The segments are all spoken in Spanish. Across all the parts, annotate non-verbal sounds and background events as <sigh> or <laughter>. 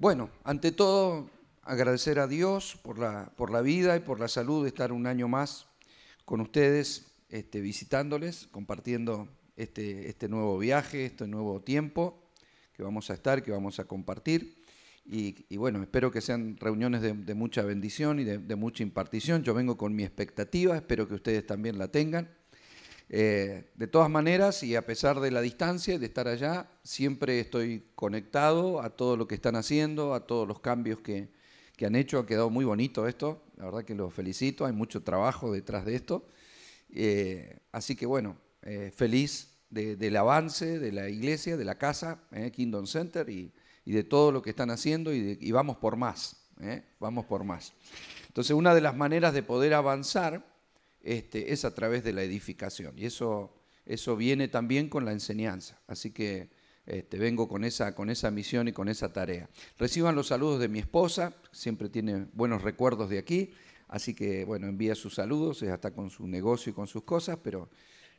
Bueno, ante todo, agradecer a Dios por la, por la vida y por la salud de estar un año más con ustedes, este, visitándoles, compartiendo este, este nuevo viaje, este nuevo tiempo que vamos a estar, que vamos a compartir. Y, bueno, espero que sean reuniones de, mucha bendición y de, mucha impartición. Yo vengo con mi expectativa, espero que ustedes también la tengan. Eh, de todas maneras, y a pesar de la distancia y de estar allá, siempre estoy conectado a todo lo que están haciendo, a todos los cambios que, han hecho. Ha quedado muy bonito esto, la verdad que los felicito, hay mucho trabajo detrás de esto. Eh, así que bueno, eh, feliz del avance de la iglesia, de la casa, Kingdom Center, y, de todo lo que están haciendo, y, vamos por más, vamos por más. Entonces, una de las maneras de poder avanzar este, es a través de la edificación. Y eso, eso viene también con la enseñanza. Así que este, vengo con esa, con esa misión y con esa tarea. Reciban los saludos de mi esposa, siempre tiene buenos recuerdos de aquí. Así que, bueno, envía sus saludos, ella está con su negocio y con sus cosas, pero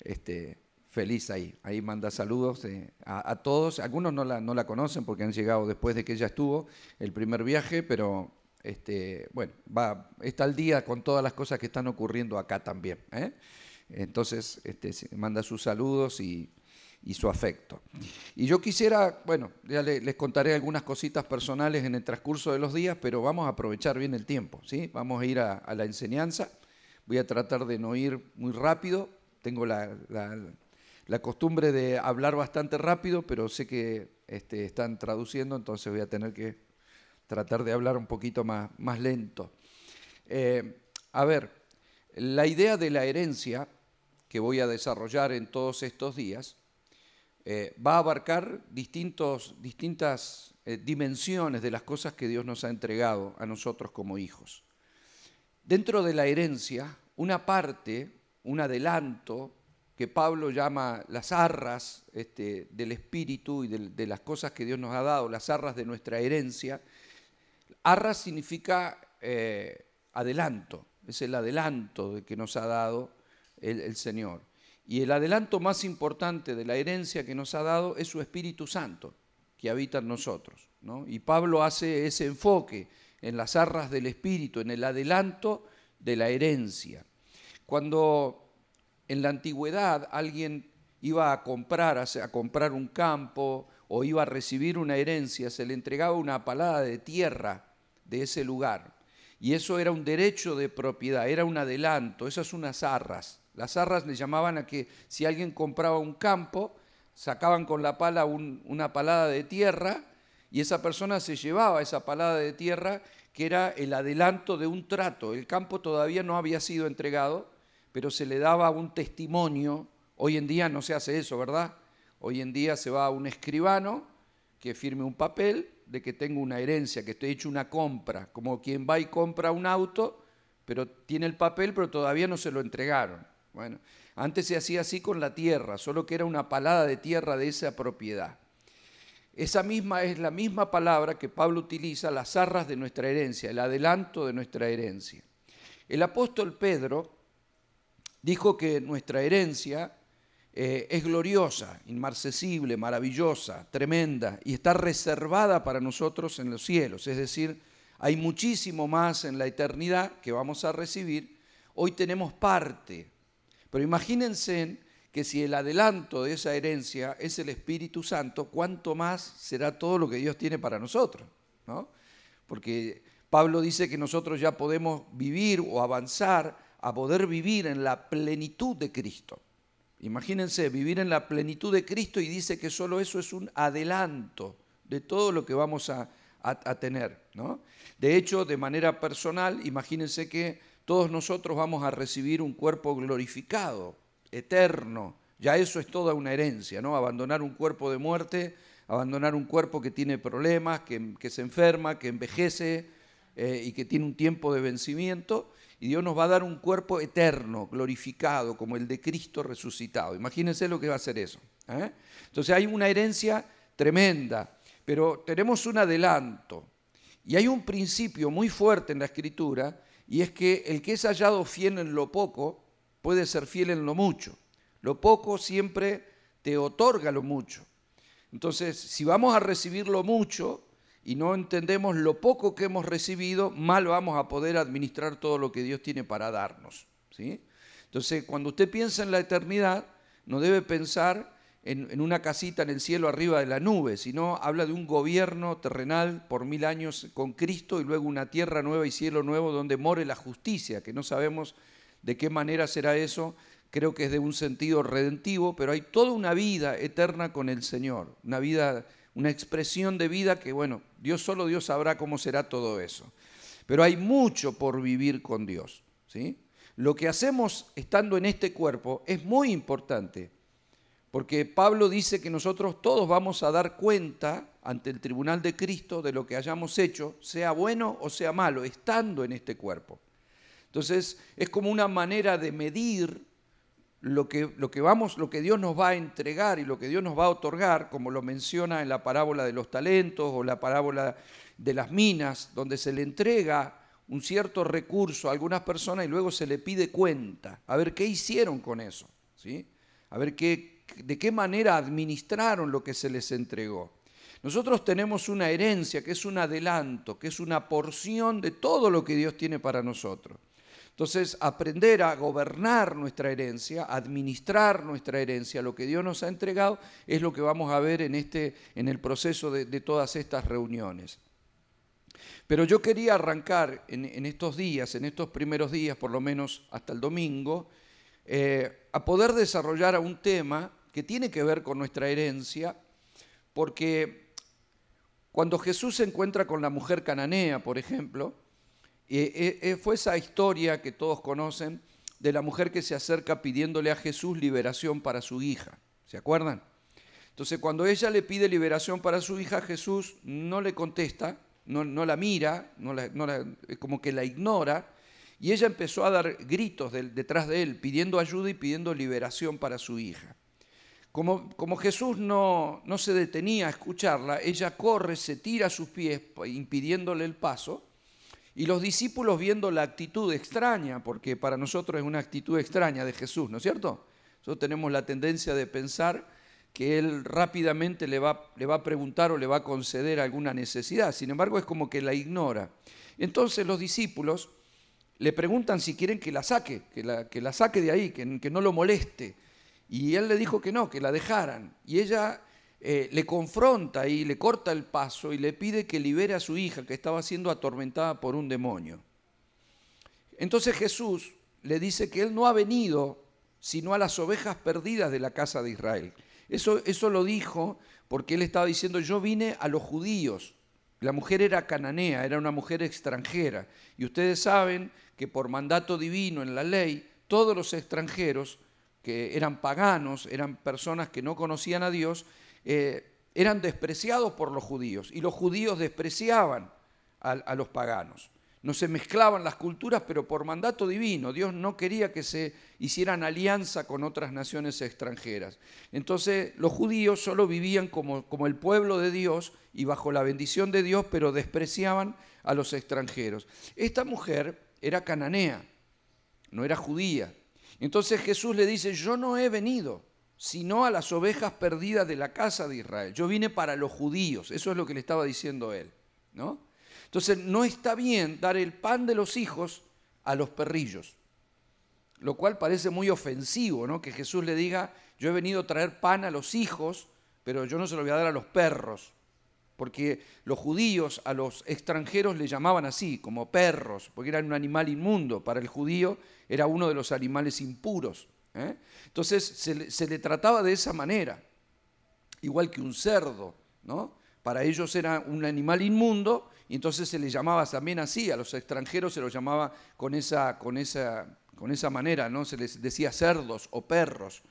este, feliz ahí. Ahí manda saludos eh, a, todos. Algunos no la, no la conocen porque han llegado después de que ella estuvo el primer viaje, pero este, bueno, va, está al día con todas las cosas que están ocurriendo acá también. ¿eh? Entonces, este, manda sus saludos y, su afecto. Y yo quisiera, bueno, ya les, contaré algunas cositas personales en el transcurso de los días, pero vamos a aprovechar bien el tiempo, ¿sí? Vamos a ir a, la enseñanza. Voy a tratar de no ir muy rápido. Tengo la, costumbre de hablar bastante rápido, pero sé que este, están traduciendo, entonces voy a tener que tratar de hablar un poquito más, más lento. Eh, a ver, la idea de la herencia que voy a desarrollar en todos estos días eh, va a abarcar distintos, distintas eh, dimensiones de las cosas que Dios nos ha entregado a nosotros como hijos. Dentro de la herencia, una parte, un adelanto, que Pablo llama las arras este, del espíritu y de, de, las cosas que Dios nos ha dado, las arras de nuestra herencia, Arra significa eh, adelanto, es el adelanto que nos ha dado el, Señor. Y el adelanto más importante de la herencia que nos ha dado es su Espíritu Santo, que habita en nosotros. Y Pablo hace ese enfoque en las arras del Espíritu, en el adelanto de la herencia. Cuando en la antigüedad alguien iba a comprar, a comprar un campo o iba a recibir una herencia, se le entregaba una palada de tierra de ese lugar. Y eso era un derecho de propiedad, era un adelanto, esas unas arras. Las arras le llamaban a que si alguien compraba un campo, sacaban con la pala una palada de tierra y esa persona se llevaba esa palada de tierra que era el adelanto de un trato. El campo todavía no había sido entregado, pero se le daba un testimonio. Hoy en día no se hace eso, ¿verdad? Hoy en día se va a un escribano que firme un papel de que tengo una herencia, que estoy hecho una compra, como quien va y compra un auto, pero tiene el papel, pero todavía no se lo entregaron. Bueno, antes se hacía así con la tierra, solo que era una palada de tierra de esa propiedad. Esa misma es la misma palabra que Pablo utiliza, las arras de nuestra herencia, el adelanto de nuestra herencia. El apóstol Pedro dijo que nuestra herencia eh, es gloriosa, inmarcesible, maravillosa, tremenda y está reservada para nosotros en los cielos. Es decir, hay muchísimo más en la eternidad que vamos a recibir. Hoy tenemos parte, pero imagínense que si el adelanto de esa herencia es el Espíritu Santo, ¿cuánto más será todo lo que Dios tiene para nosotros? ¿no? Porque Pablo dice que nosotros ya podemos vivir o avanzar a poder vivir en la plenitud de Cristo. Imagínense vivir en la plenitud de Cristo y dice que solo eso es un adelanto de todo lo que vamos a, tener. ¿no? De hecho, de manera personal, imagínense que todos nosotros vamos a recibir un cuerpo glorificado, eterno. Ya eso es toda una herencia, ¿no? Abandonar un cuerpo de muerte, abandonar un cuerpo que tiene problemas, que, se enferma, que envejece eh, y que tiene un tiempo de vencimiento y Dios nos va a dar un cuerpo eterno, glorificado, como el de Cristo resucitado. Imagínense lo que va a ser eso. ¿eh? Entonces hay una herencia tremenda, pero tenemos un adelanto. Y hay un principio muy fuerte en la Escritura, y es que el que es hallado fiel en lo poco, puede ser fiel en lo mucho. Lo poco siempre te otorga lo mucho. Entonces, si vamos a recibir lo mucho, y no entendemos lo poco que hemos recibido, mal vamos a poder administrar todo lo que Dios tiene para darnos. ¿sí? Entonces, cuando usted piensa en la eternidad, no debe pensar en, una casita en el cielo arriba de la nube, sino habla de un gobierno terrenal por mil años con Cristo y luego una tierra nueva y cielo nuevo donde more la justicia, que no sabemos de qué manera será eso, creo que es de un sentido redentivo, pero hay toda una vida eterna con el Señor, una vida, una expresión de vida que, bueno, Dios solo Dios sabrá cómo será todo eso. Pero hay mucho por vivir con Dios, ¿sí? Lo que hacemos estando en este cuerpo es muy importante, porque Pablo dice que nosotros todos vamos a dar cuenta ante el tribunal de Cristo de lo que hayamos hecho, sea bueno o sea malo, estando en este cuerpo. Entonces, es como una manera de medir lo que, lo que, vamos, lo que Dios nos va a entregar y lo que Dios nos va a otorgar, como lo menciona en la parábola de los talentos o la parábola de las minas, donde se le entrega un cierto recurso a algunas personas y luego se le pide cuenta, a ver qué hicieron con eso, ¿sí? a ver qué, de qué manera administraron lo que se les entregó. Nosotros tenemos una herencia que es un adelanto, que es una porción de todo lo que Dios tiene para nosotros. Entonces, aprender a gobernar nuestra herencia, administrar nuestra herencia, lo que Dios nos ha entregado, es lo que vamos a ver en, este, en el proceso de, todas estas reuniones. Pero yo quería arrancar en, estos días, en estos primeros días, por lo menos hasta el domingo, eh, a poder desarrollar un tema que tiene que ver con nuestra herencia, porque cuando Jesús se encuentra con la mujer cananea, por ejemplo, eh, eh, fue esa historia que todos conocen de la mujer que se acerca pidiéndole a Jesús liberación para su hija. ¿Se acuerdan? Entonces cuando ella le pide liberación para su hija, Jesús no le contesta, no, la mira, no como que la ignora, y ella empezó a dar gritos detrás de él, pidiendo ayuda y pidiendo liberación para su hija. Como, Jesús no, no se detenía a escucharla, ella corre, se tira a sus pies, impidiéndole el paso, y los discípulos viendo la actitud extraña, porque para nosotros es una actitud extraña de Jesús, ¿no es cierto? Nosotros tenemos la tendencia de pensar que Él rápidamente le va, le va a preguntar o le va a conceder alguna necesidad, sin embargo es como que la ignora. Entonces los discípulos le preguntan si quieren que la saque, que la, que la saque de ahí, que, que no lo moleste. Y Él le dijo que no, que la dejaran. Y ella eh, le confronta y le corta el paso y le pide que libere a su hija que estaba siendo atormentada por un demonio. Entonces Jesús le dice que él no ha venido sino a las ovejas perdidas de la casa de Israel. Eso, eso lo dijo porque él estaba diciendo, yo vine a los judíos. La mujer era cananea, era una mujer extranjera. Y ustedes saben que por mandato divino en la ley, todos los extranjeros que eran paganos, eran personas que no conocían a Dios, eh, eran despreciados por los judíos y los judíos despreciaban a, los paganos. No se mezclaban las culturas, pero por mandato divino. Dios no quería que se hicieran alianza con otras naciones extranjeras. Entonces los judíos solo vivían como, como el pueblo de Dios y bajo la bendición de Dios, pero despreciaban a los extranjeros. Esta mujer era cananea, no era judía. Entonces Jesús le dice, yo no he venido sino a las ovejas perdidas de la casa de Israel. Yo vine para los judíos, eso es lo que le estaba diciendo él. ¿no? Entonces no está bien dar el pan de los hijos a los perrillos, lo cual parece muy ofensivo, ¿no? que Jesús le diga, yo he venido a traer pan a los hijos, pero yo no se lo voy a dar a los perros, porque los judíos a los extranjeros le llamaban así, como perros, porque eran un animal inmundo, para el judío era uno de los animales impuros. ¿Eh? Entonces se le, trataba de esa manera, igual que un cerdo, ¿no? Para ellos era un animal inmundo y entonces se le llamaba también así, a los extranjeros se los llamaba con esa, con esa, con esa manera, ¿no? Se les decía cerdos o perros.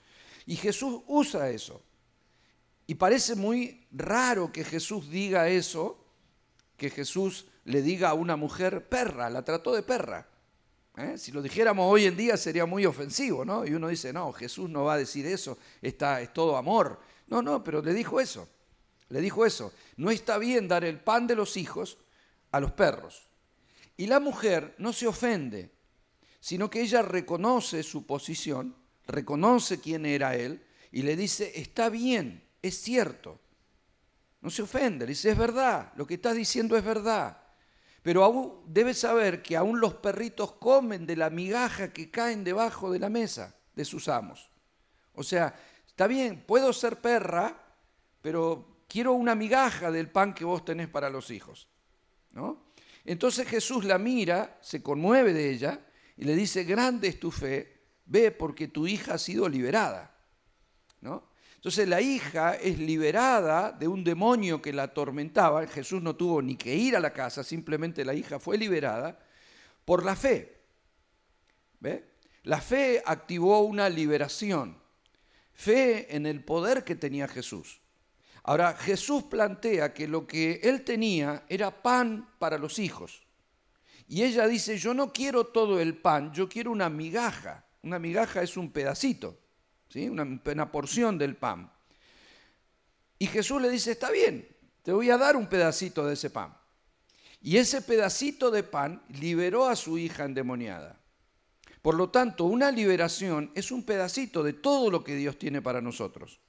Y Jesús usa eso. Y parece muy raro que Jesús diga eso, que Jesús le diga a una mujer perra, la trató de perra. ¿Eh? Si lo dijéramos hoy en día sería muy ofensivo, ¿no? Y uno dice, no, Jesús no va a decir eso, está, es todo amor. No, no, pero le dijo eso. Le dijo eso. No está bien dar el pan de los hijos a los perros. Y la mujer no se ofende, sino que ella reconoce su posición, reconoce quién era él y le dice, está bien, es cierto. No se ofende, le dice, es verdad, lo que estás diciendo es verdad. Pero aún debes saber que aún los perritos comen de la migaja que caen debajo de la mesa de sus amos. O sea, está bien, puedo ser perra, pero quiero una migaja del pan que vos tenés para los hijos. ¿no? Entonces Jesús la mira, se conmueve de ella y le dice, grande es tu fe, ve porque tu hija ha sido liberada. ¿no? Entonces la hija es liberada de un demonio que la atormentaba. Jesús no tuvo ni que ir a la casa, simplemente la hija fue liberada por la fe. ¿Ve? La fe activó una liberación. Fe en el poder que tenía Jesús. Ahora, Jesús plantea que lo que él tenía era pan para los hijos. Y ella dice, yo no quiero todo el pan, yo quiero una migaja. Una migaja es un pedacito, una, una porción del pan. Y Jesús le dice, está bien, te voy a dar un pedacito de ese pan. Y ese pedacito de pan liberó a su hija endemoniada. Por lo tanto, una liberación es un pedacito de todo lo que Dios tiene para nosotros.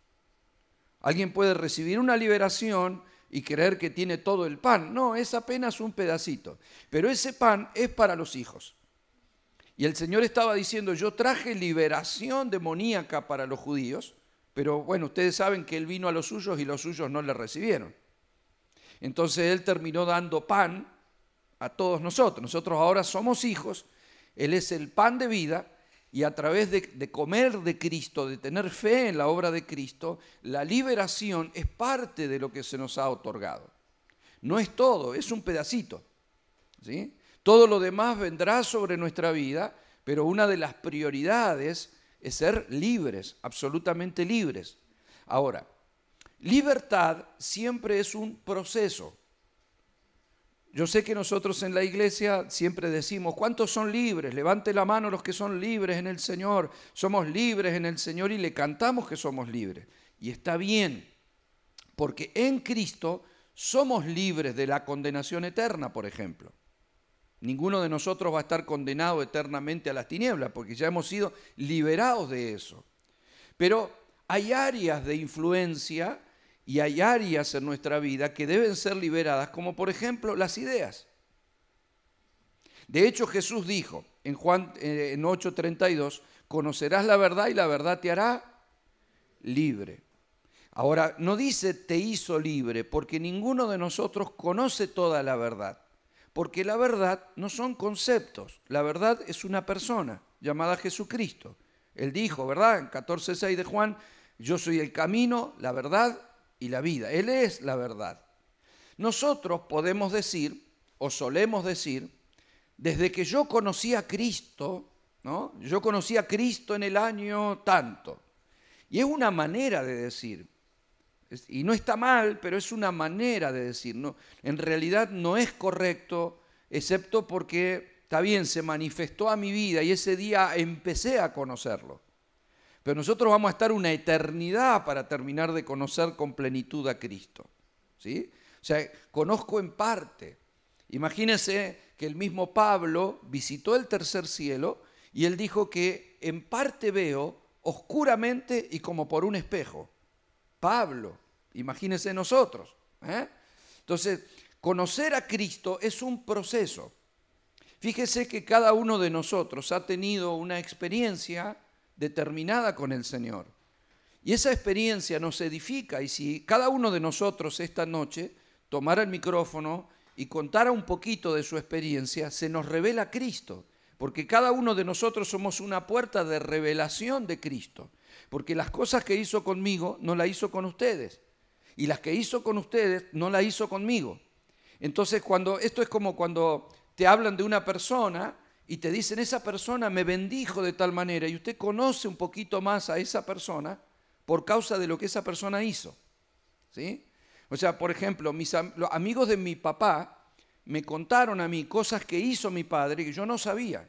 Alguien puede recibir una liberación y creer que tiene todo el pan. No, es apenas un pedacito. Pero ese pan es para los hijos. Y el Señor estaba diciendo, yo traje liberación demoníaca para los judíos, pero bueno, ustedes saben que Él vino a los suyos y los suyos no le recibieron. Entonces Él terminó dando pan a todos nosotros. Nosotros ahora somos hijos, Él es el pan de vida y a través de, comer de Cristo, de tener fe en la obra de Cristo, la liberación es parte de lo que se nos ha otorgado. No es todo, es un pedacito. ¿sí? Todo lo demás vendrá sobre nuestra vida, pero una de las prioridades es ser libres, absolutamente libres. Ahora, libertad siempre es un proceso. Yo sé que nosotros en la iglesia siempre decimos, ¿cuántos son libres? Levante la mano los que son libres en el Señor. Somos libres en el Señor y le cantamos que somos libres. Y está bien, porque en Cristo somos libres de la condenación eterna, por ejemplo. Ninguno de nosotros va a estar condenado eternamente a las tinieblas, porque ya hemos sido liberados de eso. Pero hay áreas de influencia y hay áreas en nuestra vida que deben ser liberadas, como por ejemplo las ideas. De hecho, Jesús dijo en Juan eh, en 8:32, conocerás la verdad y la verdad te hará libre. Ahora, no dice te hizo libre, porque ninguno de nosotros conoce toda la verdad, porque la verdad no son conceptos, la verdad es una persona llamada Jesucristo. Él dijo, ¿verdad? En 14:6 de Juan, yo soy el camino, la verdad y la vida. Él es la verdad. Nosotros podemos decir, o solemos decir, desde que yo conocí a Cristo, ¿no? Yo conocí a Cristo en el año tanto. Y es una manera de decir. Y no está mal, pero es una manera de decir. ¿no? En realidad no es correcto, excepto porque, está bien, se manifestó a mi vida y ese día empecé a conocerlo. Pero nosotros vamos a estar una eternidad para terminar de conocer con plenitud a Cristo. ¿sí? O sea, conozco en parte. Imagínense que el mismo Pablo visitó el tercer cielo y él dijo que en parte veo oscuramente y como por un espejo. Pablo, imagínense nosotros. ¿eh? Entonces, conocer a Cristo es un proceso. Fíjese que cada uno de nosotros ha tenido una experiencia determinada con el Señor. Y esa experiencia nos edifica y si cada uno de nosotros esta noche tomara el micrófono y contara un poquito de su experiencia, se nos revela Cristo, porque cada uno de nosotros somos una puerta de revelación de Cristo, porque las cosas que hizo conmigo no las hizo con ustedes, y las que hizo con ustedes no las hizo conmigo. Entonces, cuando esto es como cuando te hablan de una persona y te dicen, esa persona me bendijo de tal manera, y usted conoce un poquito más a esa persona por causa de lo que esa persona hizo. ¿Sí? O sea, por ejemplo, mis los amigos de mi papá me contaron a mí cosas que hizo mi padre que yo no sabía.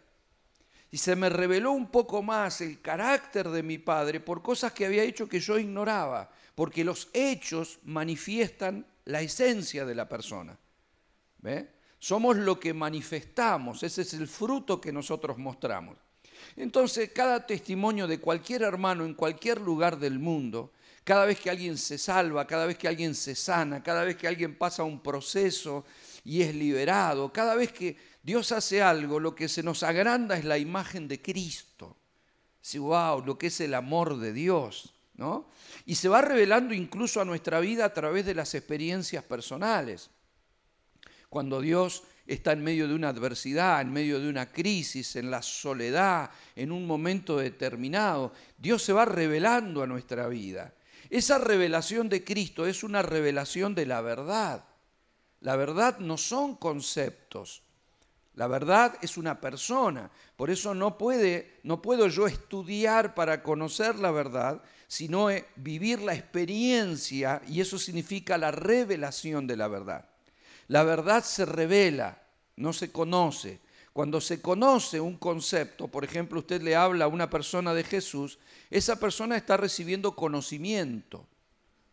Y se me reveló un poco más el carácter de mi padre por cosas que había hecho que yo ignoraba, porque los hechos manifiestan la esencia de la persona. ¿Ve? Somos lo que manifestamos, ese es el fruto que nosotros mostramos. Entonces, cada testimonio de cualquier hermano en cualquier lugar del mundo, Cada vez que alguien se salva, cada vez que alguien se sana, cada vez que alguien pasa un proceso y es liberado, cada vez que Dios hace algo, lo que se nos agranda es la imagen de Cristo. Wow, lo que es el amor de Dios, ¿no? Y se va revelando incluso a nuestra vida a través de las experiencias personales. Cuando Dios está en medio de una adversidad, en medio de una crisis, en la soledad, en un momento determinado, Dios se va revelando a nuestra vida. Esa revelación de Cristo es una revelación de la verdad. La verdad no son conceptos. La verdad es una persona. Por eso no, puede, no puedo yo estudiar para conocer la verdad, sino vivir la experiencia y eso significa la revelación de la verdad. La verdad se revela, no se conoce. Cuando se conoce un concepto, por ejemplo, usted le habla a una persona de Jesús, esa persona está recibiendo conocimiento.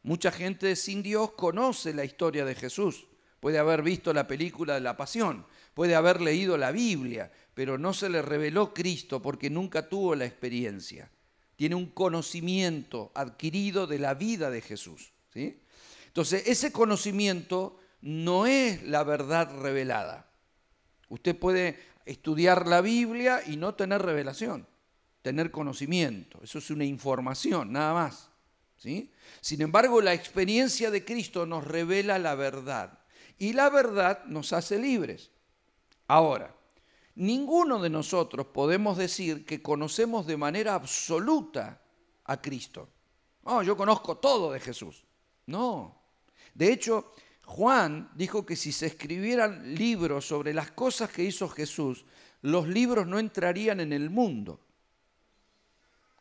Mucha gente sin Dios conoce la historia de Jesús. Puede haber visto la película de la Pasión, puede haber leído la Biblia, pero no se le reveló Cristo porque nunca tuvo la experiencia. Tiene un conocimiento adquirido de la vida de Jesús. ¿sí? Entonces, ese conocimiento no es la verdad revelada. Usted puede estudiar la Biblia y no tener revelación, tener conocimiento. Eso es una información, nada más. ¿sí? Sin embargo, la experiencia de Cristo nos revela la verdad y la verdad nos hace libres. Ahora, ninguno de nosotros podemos decir que conocemos de manera absoluta a Cristo. No, yo conozco todo de Jesús. No. De hecho, Juan dijo que si se escribieran libros sobre las cosas que hizo Jesús, los libros no entrarían en el mundo.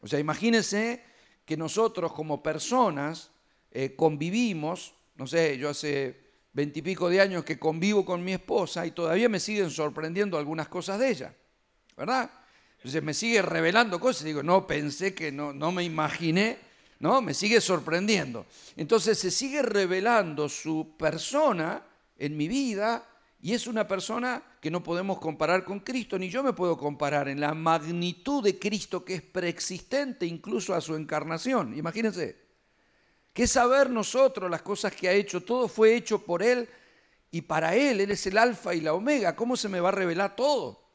O sea, imagínense que nosotros como personas eh, convivimos, no sé, yo hace veintipico de años que convivo con mi esposa y todavía me siguen sorprendiendo algunas cosas de ella, ¿verdad? Entonces me sigue revelando cosas, digo, no pensé que no, no me imaginé ¿no? Me sigue sorprendiendo. Entonces se sigue revelando su persona en mi vida y es una persona que no podemos comparar con Cristo, ni yo me puedo comparar en la magnitud de Cristo que es preexistente incluso a su encarnación. Imagínense. ¿Qué saber nosotros las cosas que ha hecho? Todo fue hecho por Él y para Él. Él es el alfa y la omega. ¿Cómo se me va a revelar todo?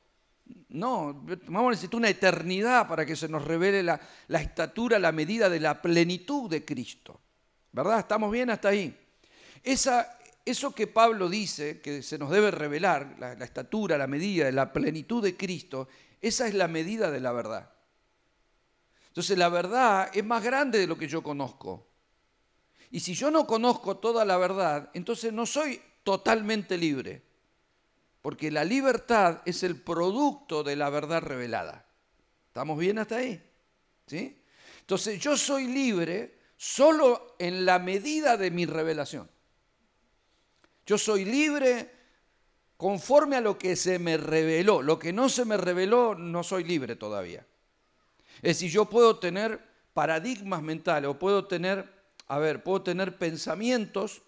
No, vamos a necesitar una eternidad para que se nos revele la, estatura, la medida de la plenitud de Cristo. ¿Verdad? ¿Estamos bien hasta ahí? Esa, eso que Pablo dice, que se nos debe revelar, la, la estatura, la medida la plenitud de Cristo, esa es la medida de la verdad. Entonces la verdad es más grande de lo que yo conozco. Y si yo no conozco toda la verdad, entonces no soy totalmente libre porque la libertad es el producto de la verdad revelada. ¿Estamos bien hasta ahí? ¿Sí? Entonces yo soy libre solo en la medida de mi revelación. Yo soy libre conforme a lo que se me reveló. Lo que no se me reveló, no soy libre todavía. Es decir, yo puedo tener paradigmas mentales o puedo tener, a ver, puedo tener pensamientos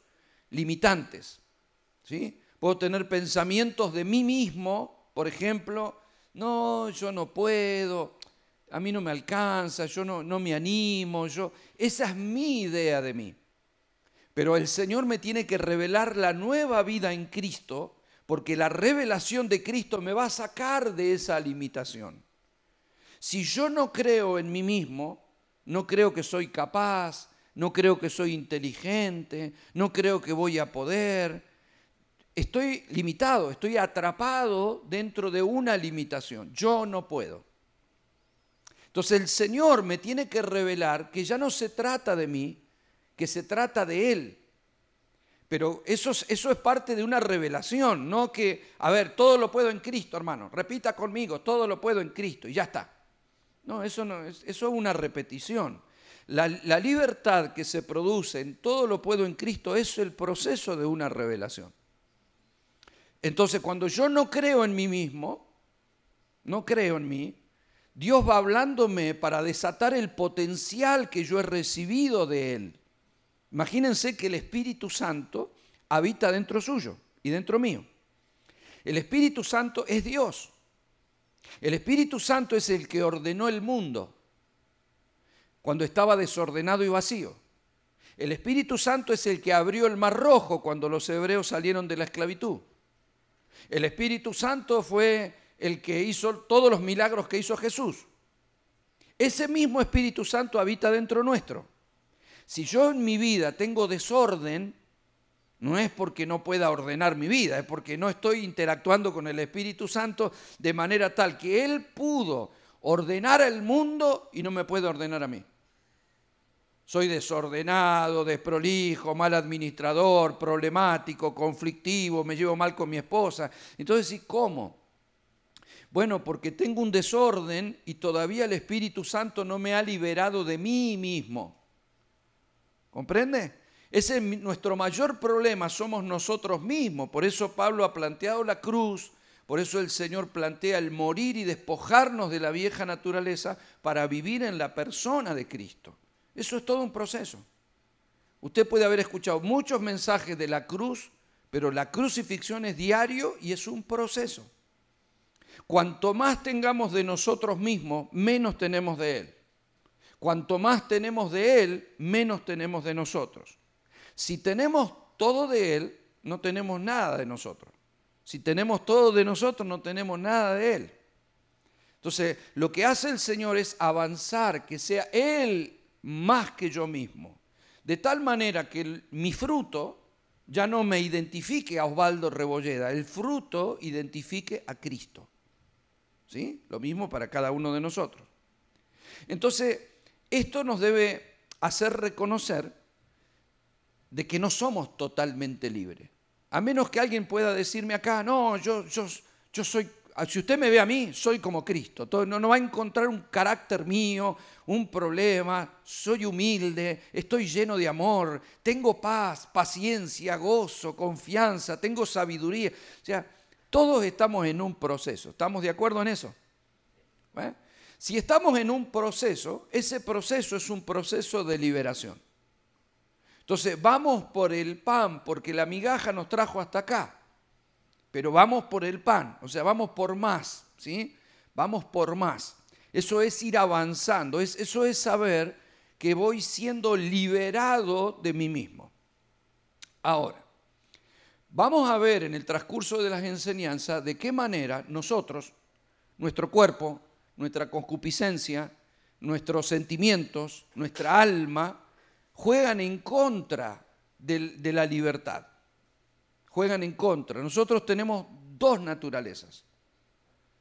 limitantes. ¿Sí? Puedo tener pensamientos de mí mismo, por ejemplo, no, yo no puedo, a mí no me alcanza, yo no, no me animo, yo, esa es mi idea de mí. Pero el Señor me tiene que revelar la nueva vida en Cristo, porque la revelación de Cristo me va a sacar de esa limitación. Si yo no creo en mí mismo, no creo que soy capaz, no creo que soy inteligente, no creo que voy a poder, estoy limitado, estoy atrapado dentro de una limitación. Yo no puedo. Entonces el Señor me tiene que revelar que ya no se trata de mí, que se trata de Él. Pero eso es, parte de una revelación, no que, a ver, todo lo puedo en Cristo, hermano. Repita conmigo, todo lo puedo en Cristo y ya está. No, eso, no es, eso es una repetición. La, libertad que se produce en todo lo puedo en Cristo es el proceso de una revelación. Entonces, cuando yo no creo en mí mismo, no creo en mí, Dios va hablándome para desatar el potencial que yo he recibido de Él. Imagínense que el Espíritu Santo habita dentro suyo y dentro mío. El Espíritu Santo es Dios. El Espíritu Santo es el que ordenó el mundo cuando estaba desordenado y vacío. El Espíritu Santo es el que abrió el mar rojo cuando los hebreos salieron de la esclavitud. El Espíritu Santo fue el que hizo todos los milagros que hizo Jesús. Ese mismo Espíritu Santo habita dentro nuestro. Si yo en mi vida tengo desorden, no es porque no pueda ordenar mi vida, es porque no estoy interactuando con el Espíritu Santo de manera tal que Él pudo ordenar el mundo y no me puede ordenar a mí. Soy desordenado, desprolijo, mal administrador, problemático, conflictivo, me llevo mal con mi esposa. Entonces, ¿y cómo? Bueno, porque tengo un desorden y todavía el Espíritu Santo no me ha liberado de mí mismo. ¿Comprende? Ese es nuestro mayor problema, somos nosotros mismos. Por eso Pablo ha planteado la cruz, por eso el Señor plantea el morir y despojarnos de la vieja naturaleza para vivir en la persona de Cristo. Eso es todo un proceso. Usted puede haber escuchado muchos mensajes de la cruz, pero la crucifixión es diario y es un proceso. Cuanto más tengamos de nosotros mismos, menos tenemos de Él. Cuanto más tenemos de Él, menos tenemos de nosotros. Si tenemos todo de Él, no tenemos nada de nosotros. Si tenemos todo de nosotros, no tenemos nada de Él. Entonces, lo que hace el Señor es avanzar, que sea Él más que yo mismo. De tal manera que mi fruto ya no me identifique a Osvaldo Rebolleda, el fruto identifique a Cristo. ¿Sí? Lo mismo para cada uno de nosotros. Entonces, esto nos debe hacer reconocer de que no somos totalmente libres. A menos que alguien pueda decirme acá, no, yo, yo, yo soy si usted me ve a mí, soy como Cristo. No, no va a encontrar un carácter mío, un problema. Soy humilde, estoy lleno de amor, tengo paz, paciencia, gozo, confianza, tengo sabiduría. O sea, todos estamos en un proceso. ¿Estamos de acuerdo en eso? ¿Eh? Si estamos en un proceso, ese proceso es un proceso de liberación. Entonces, vamos por el pan porque la migaja nos trajo hasta acá pero vamos por el pan, o sea, vamos por más, ¿sí? Vamos por más. Eso es ir avanzando, eso es saber que voy siendo liberado de mí mismo. Ahora, vamos a ver en el transcurso de las enseñanzas de qué manera nosotros, nuestro cuerpo, nuestra concupiscencia, nuestros sentimientos, nuestra alma, juegan en contra de la libertad juegan en contra. Nosotros tenemos dos naturalezas.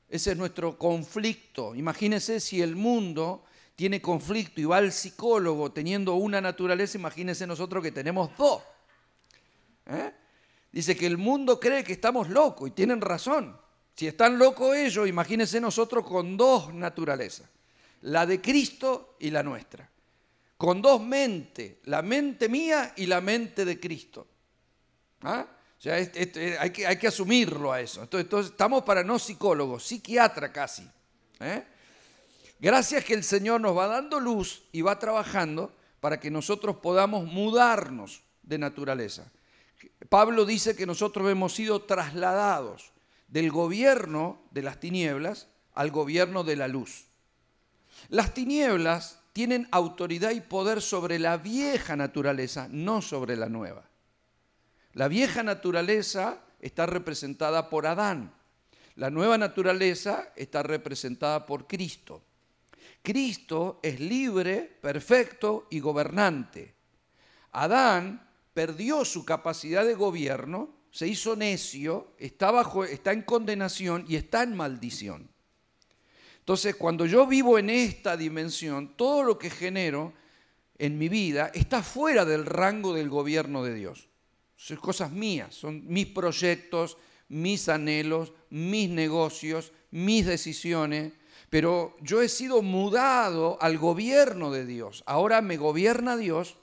Ese es nuestro conflicto. Imagínense si el mundo tiene conflicto y va al psicólogo teniendo una naturaleza, imagínense nosotros que tenemos dos. ¿Eh? Dice que el mundo cree que estamos locos y tienen razón. Si están locos ellos, imagínense nosotros con dos naturalezas, la de Cristo y la nuestra. Con dos mentes, la mente mía y la mente de Cristo. ¿Ah? Hay, que, hay, que, asumirlo a eso. Entonces, estamos para no psicólogos, psiquiatra casi. ¿eh? Gracias que el Señor nos va dando luz y va trabajando para que nosotros podamos mudarnos de naturaleza. Pablo dice que nosotros hemos sido trasladados del gobierno de las tinieblas al gobierno de la luz. Las tinieblas tienen autoridad y poder sobre la vieja naturaleza, no sobre la nueva. La vieja naturaleza está representada por Adán. La nueva naturaleza está representada por Cristo. Cristo es libre, perfecto y gobernante. Adán perdió su capacidad de gobierno, se hizo necio, está, bajo, está en condenación y está en maldición. Entonces, cuando yo vivo en esta dimensión, todo lo que genero en mi vida está fuera del rango del gobierno de Dios son cosas mías, son mis proyectos, mis anhelos, mis negocios, mis decisiones, pero yo he sido mudado al gobierno de Dios. Ahora me gobierna Dios,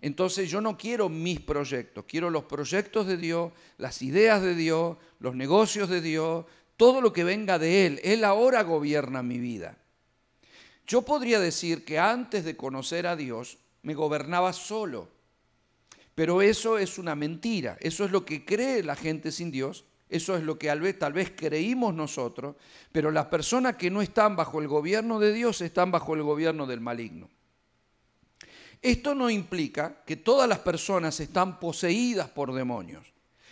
entonces yo no quiero mis proyectos, quiero los proyectos de Dios, las ideas de Dios, los negocios de Dios, todo lo que venga de Él. Él ahora gobierna mi vida. Yo podría decir que antes de conocer a Dios me gobernaba solo. Pero eso es una mentira, eso es lo que cree la gente sin Dios, eso es lo que tal vez, tal creímos nosotros, pero las personas que no están bajo el gobierno de Dios están bajo el gobierno del maligno. Esto no implica que todas las personas están poseídas por demonios.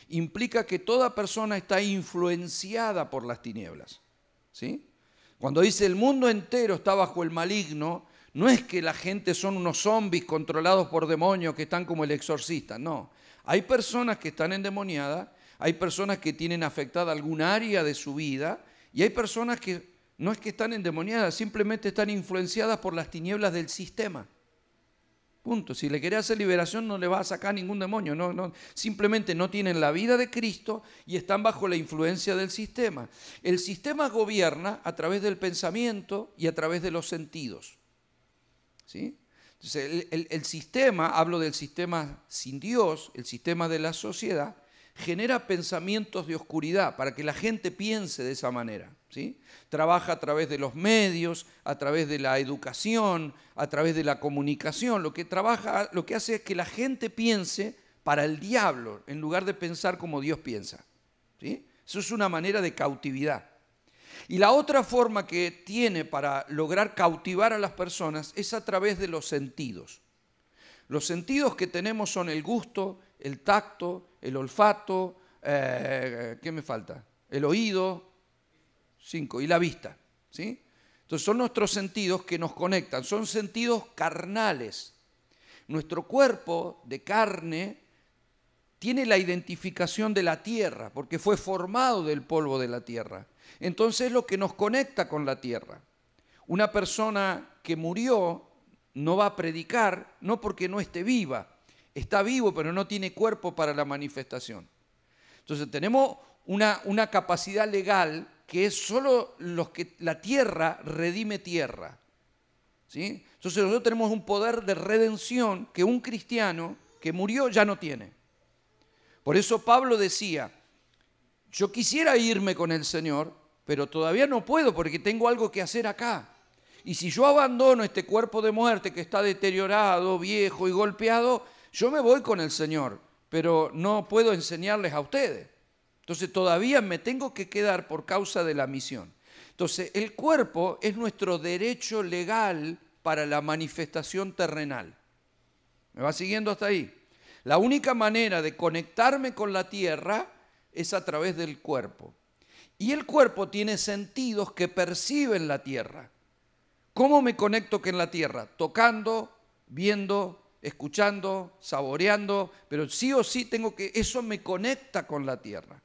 Implica que toda persona está influenciada por las tinieblas. ¿Sí? Cuando dice el mundo entero está bajo el maligno, no es que la gente son unos zombies controlados por demonios que están como el exorcista, no. Hay personas que están endemoniadas, hay personas que tienen afectada algún área de su vida y hay personas que no es que están endemoniadas, simplemente están influenciadas por las tinieblas del sistema. Punto. Si le querés hacer liberación no le va a sacar ningún demonio. No, no, simplemente no tienen la vida de Cristo y están bajo la influencia del sistema. El sistema gobierna a través del pensamiento y a través de los sentidos. ¿Sí? Entonces, el, el sistema, hablo del sistema sin Dios, el sistema de la sociedad, genera pensamientos de oscuridad para que la gente piense de esa manera. ¿sí? Trabaja a través de los medios, a través de la educación, a través de la comunicación. Lo que, trabaja, lo que hace es que la gente piense para el diablo en lugar de pensar como Dios piensa. ¿sí? Eso es una manera de cautividad. Y la otra forma que tiene para lograr cautivar a las personas es a través de los sentidos. Los sentidos que tenemos son el gusto, el tacto, el olfato, eh, ¿qué me falta? El oído, cinco, y la vista. ¿sí? Entonces son nuestros sentidos que nos conectan, son sentidos carnales. Nuestro cuerpo de carne tiene la identificación de la tierra, porque fue formado del polvo de la tierra. Entonces es lo que nos conecta con la tierra. Una persona que murió no va a predicar, no porque no esté viva, está vivo pero no tiene cuerpo para la manifestación. Entonces tenemos una, una capacidad legal que es solo los que la tierra redime tierra. ¿sí? Entonces nosotros tenemos un poder de redención que un cristiano que murió ya no tiene. Por eso Pablo decía, yo quisiera irme con el Señor, pero todavía no puedo porque tengo algo que hacer acá. Y si yo abandono este cuerpo de muerte que está deteriorado, viejo y golpeado, yo me voy con el Señor, pero no puedo enseñarles a ustedes. Entonces todavía me tengo que quedar por causa de la misión. Entonces el cuerpo es nuestro derecho legal para la manifestación terrenal. ¿Me va siguiendo hasta ahí? La única manera de conectarme con la tierra es a través del cuerpo. Y el cuerpo tiene sentidos que perciben la tierra. ¿Cómo me conecto con la tierra? Tocando, viendo, escuchando, saboreando, pero sí o sí tengo que, eso me conecta con la tierra.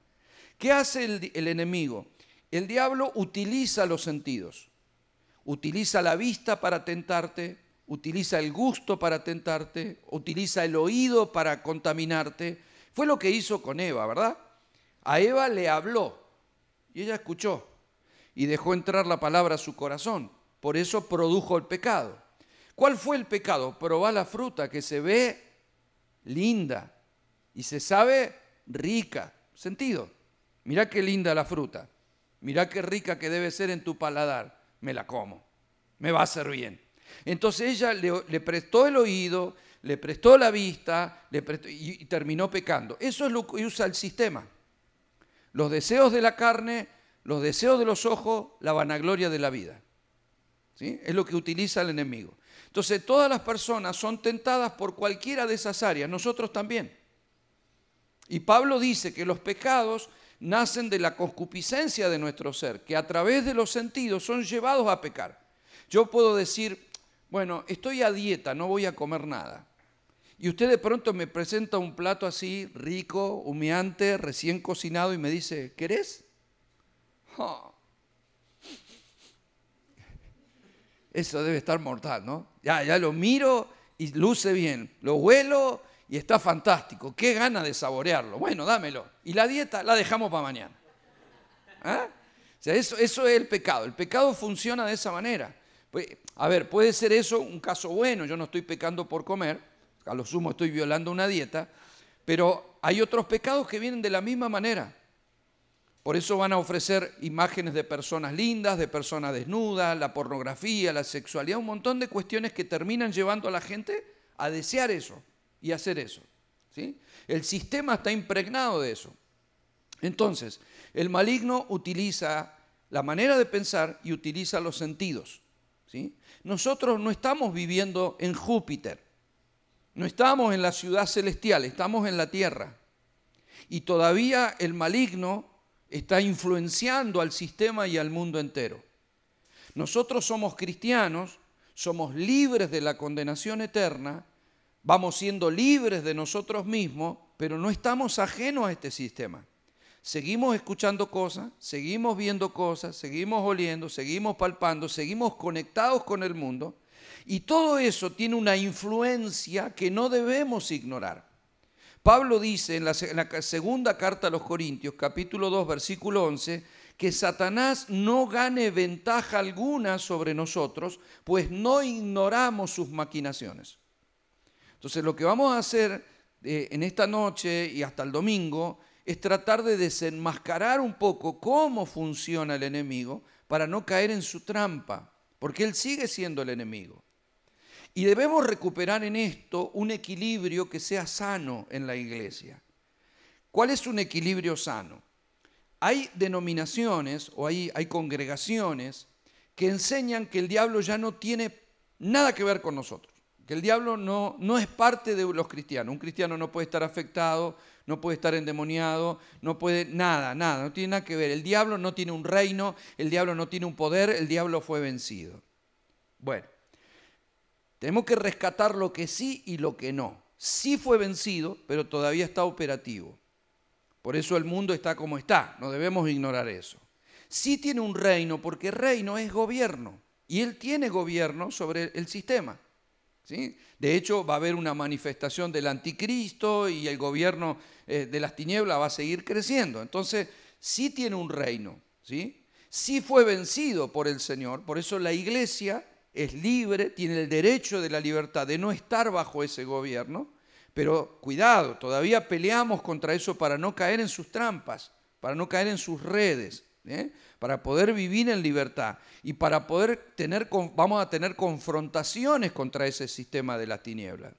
¿Qué hace el, el enemigo? El diablo utiliza los sentidos, utiliza la vista para tentarte, utiliza el gusto para tentarte, utiliza el oído para contaminarte. Fue lo que hizo con Eva, ¿verdad? A Eva le habló y ella escuchó y dejó entrar la palabra a su corazón. Por eso produjo el pecado. ¿Cuál fue el pecado? Probar la fruta que se ve linda y se sabe rica. Sentido. Mira qué linda la fruta. Mira qué rica que debe ser en tu paladar. Me la como. Me va a hacer bien. Entonces ella le, prestó el oído, le prestó la vista le y, y terminó pecando. Eso es lo que usa el sistema. Los deseos de la carne, los deseos de los ojos, la vanagloria de la vida. ¿Sí? Es lo que utiliza el enemigo. Entonces todas las personas son tentadas por cualquiera de esas áreas, nosotros también. Y Pablo dice que los pecados nacen de la concupiscencia de nuestro ser, que a través de los sentidos son llevados a pecar. Yo puedo decir, bueno, estoy a dieta, no voy a comer nada. Y usted de pronto me presenta un plato así, rico, humeante, recién cocinado, y me dice, ¿querés? Eso debe estar mortal, ¿no? Ya, ya lo miro y luce bien, lo huelo y está fantástico. Qué gana de saborearlo. Bueno, dámelo. Y la dieta la dejamos para mañana. ¿Ah? O sea, eso, eso es el pecado. El pecado funciona de esa manera. Pues, a ver, puede ser eso un caso bueno. Yo no estoy pecando por comer. A lo sumo estoy violando una dieta. Pero hay otros pecados que vienen de la misma manera. Por eso van a ofrecer imágenes de personas lindas, de personas desnudas, la pornografía, la sexualidad, un montón de cuestiones que terminan llevando a la gente a desear eso y hacer eso. ¿sí? El sistema está impregnado de eso. Entonces, el maligno utiliza la manera de pensar y utiliza los sentidos. ¿sí? Nosotros no estamos viviendo en Júpiter, No estamos en la ciudad celestial, estamos en la tierra. Y todavía el maligno está influenciando al sistema y al mundo entero. Nosotros somos cristianos, somos libres de la condenación eterna, vamos siendo libres de nosotros mismos, pero no estamos ajenos a este sistema. Seguimos escuchando cosas, seguimos viendo cosas, seguimos oliendo, seguimos palpando, seguimos conectados con el mundo, y todo eso tiene una influencia que no debemos ignorar. Pablo dice en la, segunda carta a los Corintios, capítulo 2, versículo 11, que Satanás no gane ventaja alguna sobre nosotros, pues no ignoramos sus maquinaciones. Entonces lo que vamos a hacer eh, en esta noche y hasta el domingo es tratar de desenmascarar un poco cómo funciona el enemigo para no caer en su trampa, porque él sigue siendo el enemigo. Y debemos recuperar en esto un equilibrio que sea sano en la iglesia. ¿Cuál es un equilibrio sano? Hay denominaciones o hay, congregaciones que enseñan que el diablo ya no tiene nada que ver con nosotros, que el diablo no, no es parte de los cristianos. Un cristiano no puede estar afectado, no puede estar endemoniado, no puede nada, nada, no tiene nada que ver. El diablo no tiene un reino, el diablo no tiene un poder, el diablo fue vencido. Bueno, tenemos que rescatar lo que sí y lo que no. Sí fue vencido, pero todavía está operativo. Por eso el mundo está como está, no debemos ignorar eso. Sí tiene un reino, porque reino es gobierno, y él tiene gobierno sobre el sistema. ¿sí? De hecho, va a haber una manifestación del anticristo y el gobierno eh, de las tinieblas va a seguir creciendo. Entonces, sí tiene un reino, ¿sí? Sí fue vencido por el Señor, por eso la iglesia es libre, tiene el derecho de la libertad de no estar bajo ese gobierno, pero cuidado, todavía peleamos contra eso para no caer en sus trampas, para no caer en sus redes, ¿eh? para poder vivir en libertad y para poder tener, vamos a tener confrontaciones contra ese sistema de las tinieblas.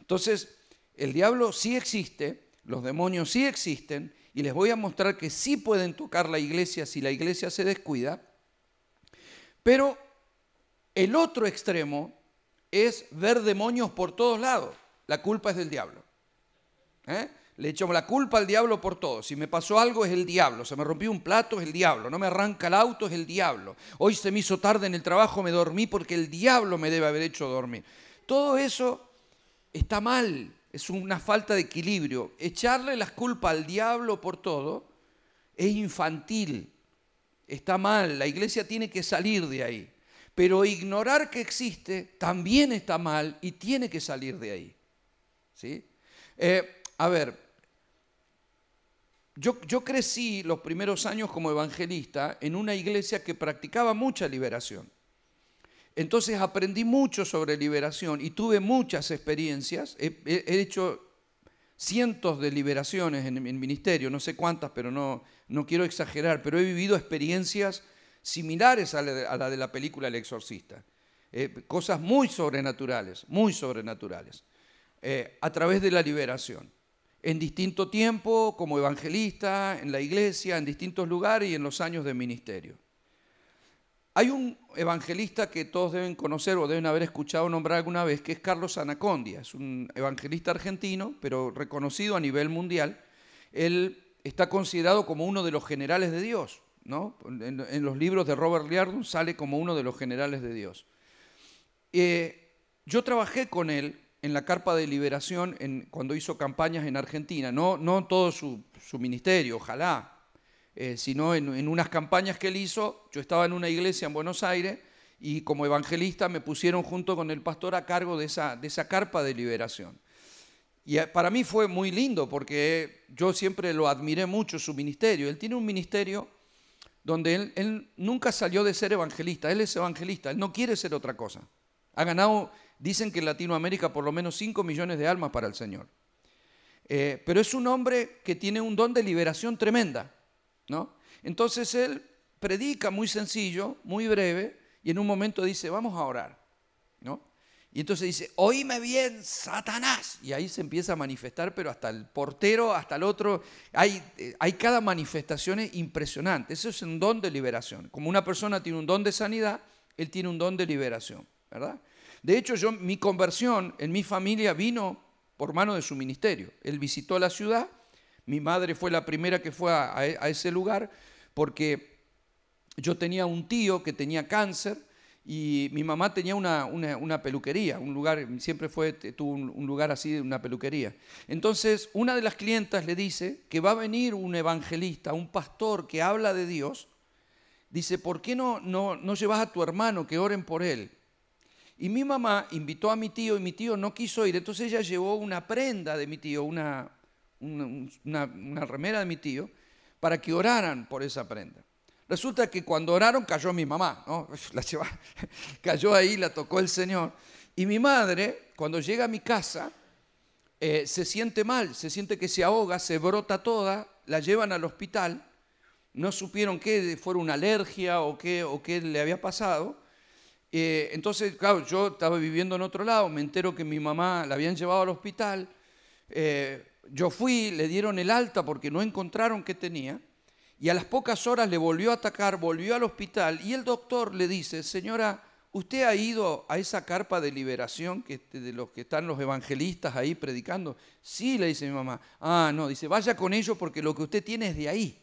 Entonces, el diablo sí existe, los demonios sí existen, y les voy a mostrar que sí pueden tocar la iglesia si la iglesia se descuida, pero el otro extremo es ver demonios por todos lados. La culpa es del diablo. ¿Eh? Le echo la culpa al diablo por todo. Si me pasó algo es el diablo. Se me rompió un plato es el diablo. No me arranca el auto es el diablo. Hoy se me hizo tarde en el trabajo, me dormí porque el diablo me debe haber hecho dormir. Todo eso está mal. Es una falta de equilibrio. Echarle las culpas al diablo por todo es infantil. Está mal. La iglesia tiene que salir de ahí. Pero ignorar que existe también está mal y tiene que salir de ahí. ¿Sí? Eh, a ver, yo, crecí los primeros años como evangelista en una iglesia que practicaba mucha liberación. Entonces aprendí mucho sobre liberación y tuve muchas experiencias. He, hecho cientos de liberaciones en mi ministerio, no sé cuántas, pero no, no quiero exagerar, pero he vivido experiencias similares a la de la, película El Exorcista. Eh, cosas muy sobrenaturales, muy sobrenaturales, eh, a través de la liberación. En distinto tiempo, como evangelista, en la iglesia, en distintos lugares y en los años de ministerio. Hay un evangelista que todos deben conocer o deben haber escuchado nombrar alguna vez, que es Carlos Anacondia. Es un evangelista argentino, pero reconocido a nivel mundial. Él está considerado como uno de los generales de Dios. En, los libros de Robert Liardon sale como uno de los generales de Dios. Eh, yo trabajé con él en la carpa de liberación cuando hizo campañas en Argentina, no, no todo su, ministerio, ojalá, eh, sino en, unas campañas que él hizo. Yo estaba en una iglesia en Buenos Aires y como evangelista me pusieron junto con el pastor a cargo de esa, de esa carpa de liberación. Y eh, para mí fue muy lindo porque yo siempre lo admiré mucho su ministerio. Él tiene un ministerio donde él, nunca salió de ser evangelista, él es evangelista, él no quiere ser otra cosa. Ha ganado, dicen que en Latinoamérica, por lo menos 5 millones de almas para el Señor. Eh, pero es un hombre que tiene un don de liberación tremenda, ¿no? Entonces él predica muy sencillo, muy breve, y en un momento dice, vamos a orar, ¿no? Y entonces dice, oíme bien, Satanás. Y ahí se empieza a manifestar, pero hasta el portero, hasta el otro. Hay, eh, hay cada manifestación impresionante. Eso es un don de liberación. Como una persona tiene un don de sanidad, él tiene un don de liberación, ¿verdad? De hecho, yo, mi conversión en mi familia vino por mano de su ministerio. Él visitó la ciudad, mi madre fue la primera que fue a, ese lugar porque yo tenía un tío que tenía cáncer y mi mamá tenía una, peluquería, un lugar, siempre fue, tuvo un, lugar así, una peluquería. Entonces, una de las clientas le dice que va a venir un evangelista, un pastor que habla de Dios. Dice, ¿por qué no, no, no llevas a tu hermano que oren por él? Y mi mamá invitó a mi tío y mi tío no quiso ir. Entonces ella llevó una prenda de mi tío, una, una, remera de mi tío, para que oraran por esa prenda. Resulta que cuando oraron cayó mi mamá, ¿no? <laughs> la cayó ahí, la tocó el Señor. Y mi madre, cuando llega a mi casa, eh, se siente mal, se siente que se ahoga, se brota toda, la llevan al hospital, no supieron qué, fuera una alergia o qué, o qué le había pasado. Eh, entonces, claro, yo estaba viviendo en otro lado, me entero que mi mamá la habían llevado al hospital. Eh, yo fui, le dieron el alta porque no encontraron qué tenía. Y a las pocas horas le volvió a atacar, volvió al hospital y el doctor le dice, señora, ¿usted ha ido a esa carpa de liberación que, de los que están los evangelistas ahí predicando? Sí, le dice mi mamá. Ah, no, dice, vaya con ellos porque lo que usted tiene es de ahí.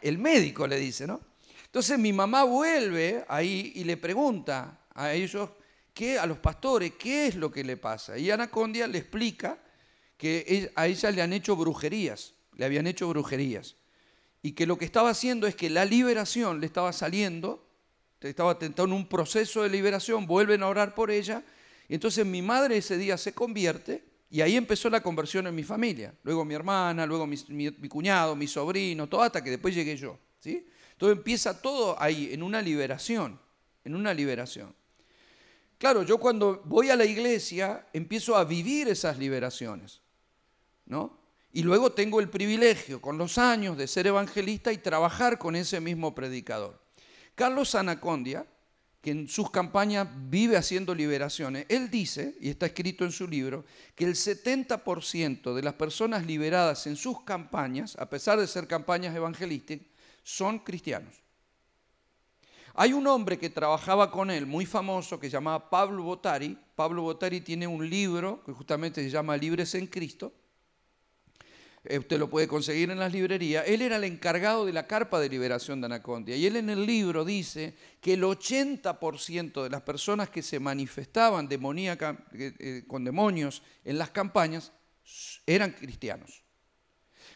El médico le dice, ¿no? Entonces mi mamá vuelve ahí y le pregunta a ellos, ¿qué, a los pastores, qué es lo que le pasa. Y Anacondia le explica que a ella le han hecho brujerías, le habían hecho brujerías. Y que lo que estaba haciendo es que la liberación le estaba saliendo, estaba tentando un proceso de liberación, vuelven a orar por ella. Y entonces mi madre ese día se convierte y ahí empezó la conversión en mi familia. Luego mi hermana, luego mi, mi cuñado, mi sobrino, todo hasta que después llegué yo. ¿sí? Todo empieza todo ahí, en una liberación, en una liberación. Claro, yo cuando voy a la iglesia empiezo a vivir esas liberaciones, ¿no? Y luego tengo el privilegio con los años de ser evangelista y trabajar con ese mismo predicador. Carlos Anacondia, que en sus campañas vive haciendo liberaciones, él dice, y está escrito en su libro, que el 70% de las personas liberadas en sus campañas, a pesar de ser campañas evangelísticas, son cristianos. Hay un hombre que trabajaba con él, muy famoso, que se llamaba Pablo Botari. Pablo Botari tiene un libro que justamente se llama Libres en Cristo. Eh, usted lo puede conseguir en las librerías. Él era el encargado de la carpa de liberación de Anacondia. Y él en el libro dice que el 80% de las personas que se manifestaban demoníaca, eh, eh, con demonios en las campañas eran cristianos.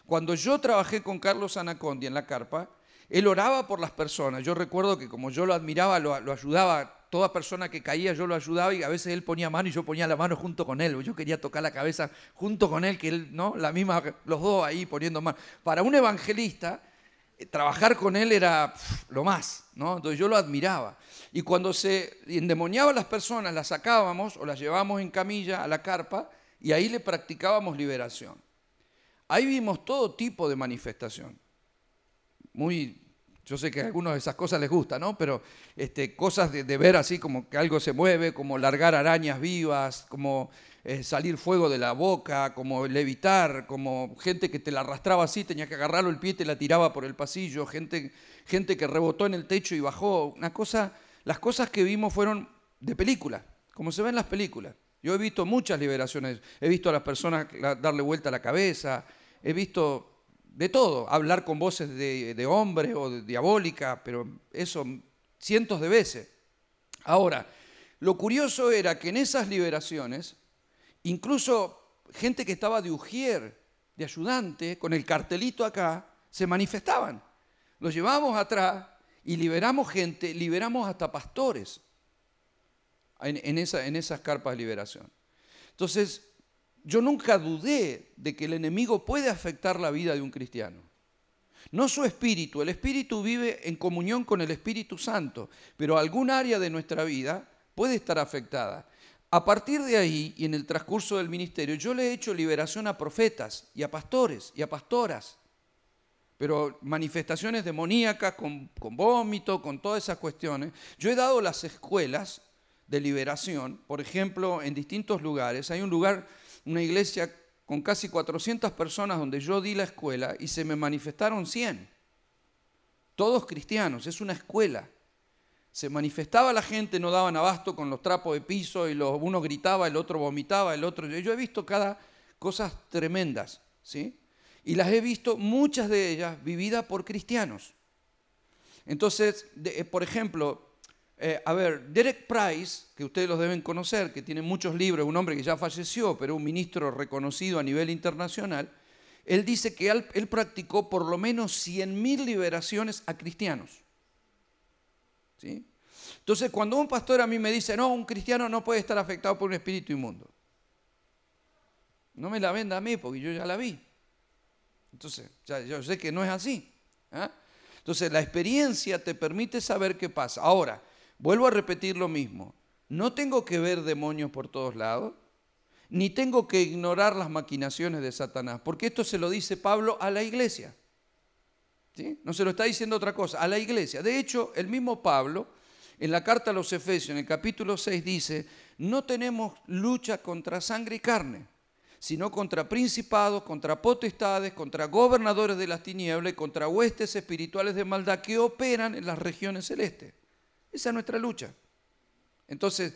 Cuando yo trabajé con Carlos Anacondia en la carpa, él oraba por las personas. Yo recuerdo que como yo lo admiraba, lo, ayudaba. Toda persona que caía yo lo ayudaba y a veces él ponía mano y yo ponía la mano junto con él. Yo quería tocar la cabeza junto con él, que él, ¿no? La misma, los dos ahí poniendo mano. Para un evangelista, eh, trabajar con él era lo más, ¿no? Entonces yo lo admiraba. Y cuando se endemoniaban las personas, las sacábamos o las llevábamos en camilla a la carpa y ahí le practicábamos liberación. Ahí vimos todo tipo de manifestación muy, yo sé que a algunos de esas cosas les gusta, ¿no? Pero este, cosas de, ver así como que algo se mueve, como largar arañas vivas, como eh, salir fuego de la boca, como levitar, como gente que te la arrastraba así, tenía que agarrarlo el pie y te la tiraba por el pasillo, gente, gente que rebotó en el techo y bajó. Una cosa, las cosas que vimos fueron de película, como se ven en las películas. Yo he visto muchas liberaciones, he visto a las personas darle vuelta a la cabeza, he visto de todo, hablar con voces de, de hombre o de diabólica, pero eso cientos de veces. Ahora, lo curioso era que en esas liberaciones, incluso gente que estaba de ujier, de ayudante, con el cartelito acá, se manifestaban. Los llevamos atrás y liberamos gente, liberamos hasta pastores en, en esas carpas de liberación. Entonces, yo nunca dudé de que el enemigo puede afectar la vida de un cristiano. No su espíritu, el espíritu vive en comunión con el Espíritu Santo, pero algún área de nuestra vida puede estar afectada. A partir de ahí y en el transcurso del ministerio, yo le he hecho liberación a profetas y a pastores y a pastoras, pero manifestaciones demoníacas con, con vómito, con todas esas cuestiones. Yo he dado las escuelas de liberación, por ejemplo, en distintos lugares. Hay un lugar una iglesia con casi 400 personas donde yo di la escuela y se me manifestaron 100. Todos cristianos, es una escuela. se manifestaba la gente, no daban abasto con los trapos de piso y uno gritaba, el otro vomitaba, el otro... Yo he visto cada cosas tremendas, ¿sí? Y las he visto, muchas de ellas, vividas por cristianos. Entonces, eh, por ejemplo, eh, a ver, Derek Price, que ustedes los deben conocer, que tiene muchos libros, un hombre que ya falleció, pero un ministro reconocido a nivel internacional, él dice que él, practicó por lo menos 100.000 liberaciones a cristianos. ¿Sí? Entonces, cuando un pastor a mí me dice, no, un cristiano no puede estar afectado por un espíritu inmundo, no me la venda a mí porque yo ya la vi. Entonces, yo sé que no es así. ¿ah? Entonces, la experiencia te permite saber qué pasa. Ahora, vuelvo a repetir lo mismo. No tengo que ver demonios por todos lados, ni tengo que ignorar las maquinaciones de Satanás, porque esto se lo dice Pablo a la iglesia. ¿Sí? No se lo está diciendo otra cosa, a la iglesia. De hecho, el mismo Pablo, en la carta a los Efesios, en el capítulo 6, dice, no tenemos lucha contra sangre y carne sino contra principados, contra potestades, contra gobernadores de las tinieblas contra huestes espirituales de maldad que operan en las regiones celestes. Esa es nuestra lucha. Entonces,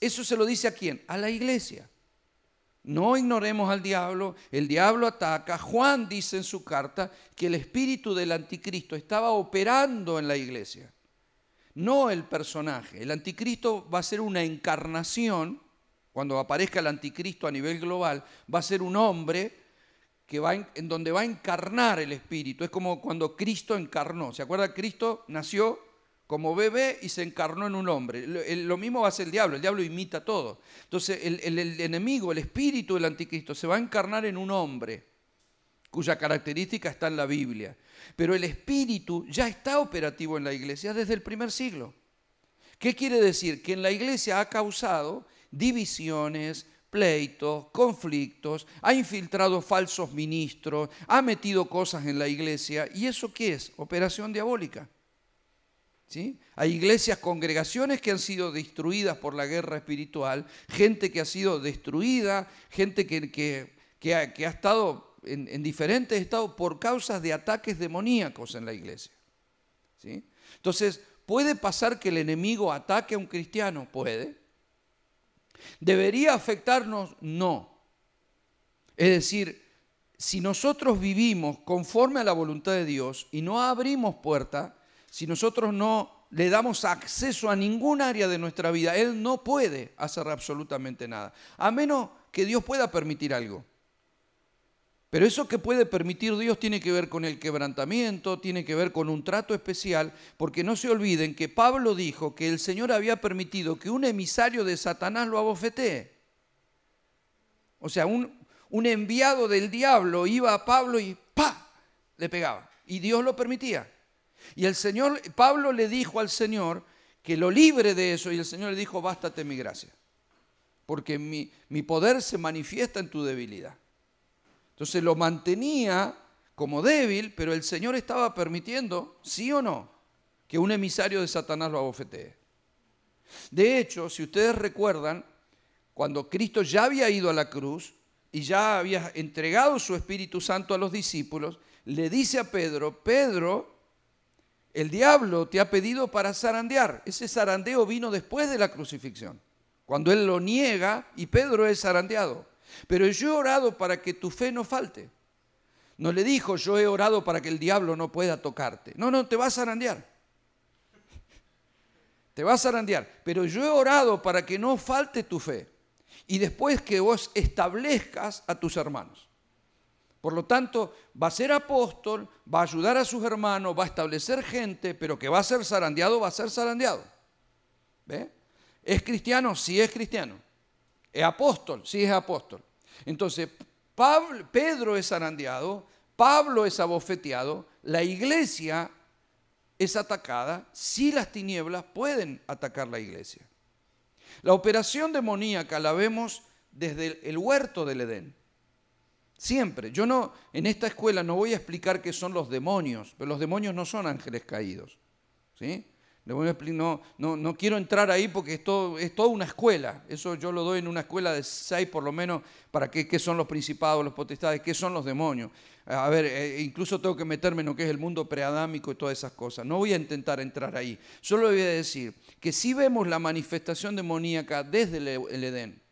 eso se lo dice a quién? A la iglesia. No ignoremos al diablo, el diablo ataca. Juan dice en su carta que el espíritu del anticristo estaba operando en la iglesia, no el personaje. El anticristo va a ser una encarnación cuando aparezca el anticristo a nivel global, va a ser un hombre que va en, donde va a encarnar el espíritu. Es como cuando Cristo encarnó. ¿Se acuerda? Cristo nació como bebé y se encarnó en un hombre. Lo, mismo ser el diablo. El diablo imita todo. Entonces el, el enemigo, el espíritu del anticristo, se va a encarnar en un hombre cuya característica está en la Biblia. Pero el espíritu ya está operativo en la iglesia desde el primer siglo. ¿Qué quiere decir? Que en la iglesia ha causado divisiones, pleitos, conflictos, ha infiltrado falsos ministros, ha metido cosas en la iglesia. ¿Y eso qué es? Operación diabólica. Hay iglesias, congregaciones que han sido destruidas por la guerra espiritual, gente que ha sido destruida, gente que, ha, estado en, en, diferentes estados por causas de ataques demoníacos en la iglesia. ¿Sí? Entonces, ¿puede pasar que el enemigo ataque a un cristiano? Puede. ¿Debería afectarnos? No. Es decir, si nosotros vivimos conforme a la voluntad de Dios y no abrimos puerta, si nosotros no le damos acceso a ningún área de nuestra vida, Él no puede hacer absolutamente nada, a menos que Dios pueda permitir algo. Pero eso que puede permitir Dios tiene que ver con el quebrantamiento, tiene que ver con un trato especial, porque no se olviden que Pablo dijo que el Señor había permitido que un emisario de Satanás lo abofetee. O sea, un, un enviado del diablo iba a Pablo y ¡pa! le pegaba. Y Dios lo permitía. Y el Señor, Pablo le dijo al Señor que lo libre de eso, y el Señor le dijo, bástate mi gracia, porque mi, mi poder se manifiesta en tu debilidad. Entonces lo mantenía como débil, pero el Señor estaba permitiendo, sí o no, que un emisario de Satanás lo abofetee. De hecho, si ustedes recuerdan, cuando Cristo ya había ido a la cruz y ya había entregado su Espíritu Santo a los discípulos, le dice a Pedro, Pedro, el diablo te ha pedido para zarandear. Ese zarandeo vino después de la crucifixión, cuando él lo niega y Pedro es zarandeado. Pero yo he orado para que tu fe no falte. No le dijo, yo he orado para que el diablo no pueda tocarte. No, no, te vas a arandear. Te vas a arandear. Pero yo he orado para que no falte tu fe. Y después que vos establezcas a tus hermanos. Por lo tanto, va a ser apóstol, va a ayudar a sus hermanos, va a establecer gente, pero que va a ser zarandeado, va a ser zarandeado. ¿Ve? ¿Es cristiano? Sí es cristiano. ¿Es apóstol? Sí es apóstol. Entonces, Pedro es zarandeado, Pablo es abofeteado, la iglesia es atacada si las tinieblas pueden atacar la iglesia. La operación demoníaca la vemos desde el huerto del Edén. Siempre. Yo no, en esta escuela no voy a explicar qué son los demonios, pero los demonios no son ángeles caídos. ¿sí? No, quiero entrar ahí porque es, es toda una escuela. Eso yo lo doy en una escuela de seis por lo menos para qué, qué son los principados, los potestades, qué son los demonios. A ver, eh, incluso tengo que meterme en lo que es el mundo preadámico y todas esas cosas. No voy a intentar entrar ahí. Solo voy a decir que si vemos la manifestación demoníaca desde el Edén,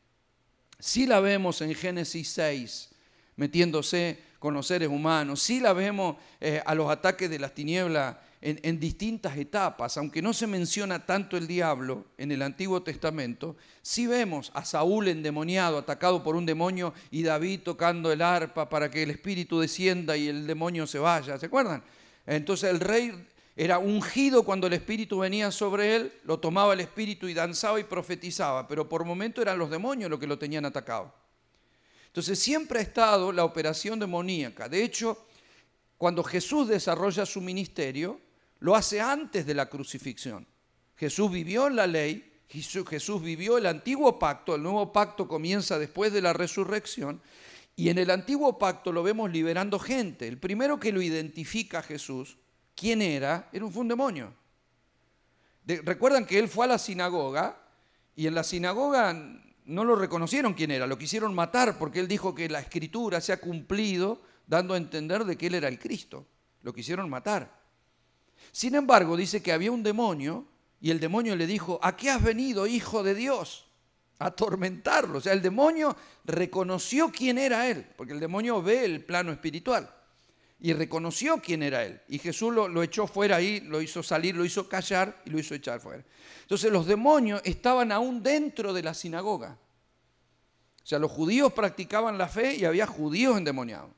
si la vemos en Génesis 6, metiéndose con los seres humanos, si la vemos eh, a los ataques de las tinieblas en, distintas etapas, aunque no se menciona tanto el diablo en el Antiguo Testamento, sí vemos a Saúl endemoniado, atacado por un demonio, y David tocando el arpa para que el espíritu descienda y el demonio se vaya. ¿Se acuerdan? Entonces el rey era ungido cuando el espíritu venía sobre él, lo tomaba el espíritu y danzaba y profetizaba, pero por momento eran los demonios los que lo tenían atacado. Entonces siempre ha estado la operación demoníaca. De hecho, cuando Jesús desarrolla su ministerio, lo hace antes de la crucifixión. Jesús vivió en la ley, Jesús vivió el antiguo pacto, el nuevo pacto comienza después de la resurrección, y en el antiguo pacto lo vemos liberando gente. El primero que lo identifica a Jesús, ¿quién era? Era un, demonio. Recuerdan que él fue a la sinagoga y en la sinagoga no lo reconocieron quién era, lo quisieron matar porque él dijo que la escritura se ha cumplido dando a entender de que él era el Cristo. Lo quisieron matar. Sin embargo, dice que había un demonio y el demonio le dijo, ¿a qué has venido, hijo de Dios? A atormentarlo. O sea, el demonio reconoció quién era él, porque el demonio ve el plano espiritual. Y reconoció quién era él. Y Jesús lo, echó fuera ahí, lo hizo salir, lo hizo callar y lo hizo echar fuera. Entonces los demonios estaban aún dentro de la sinagoga. O sea, los judíos practicaban la fe y había judíos endemoniados.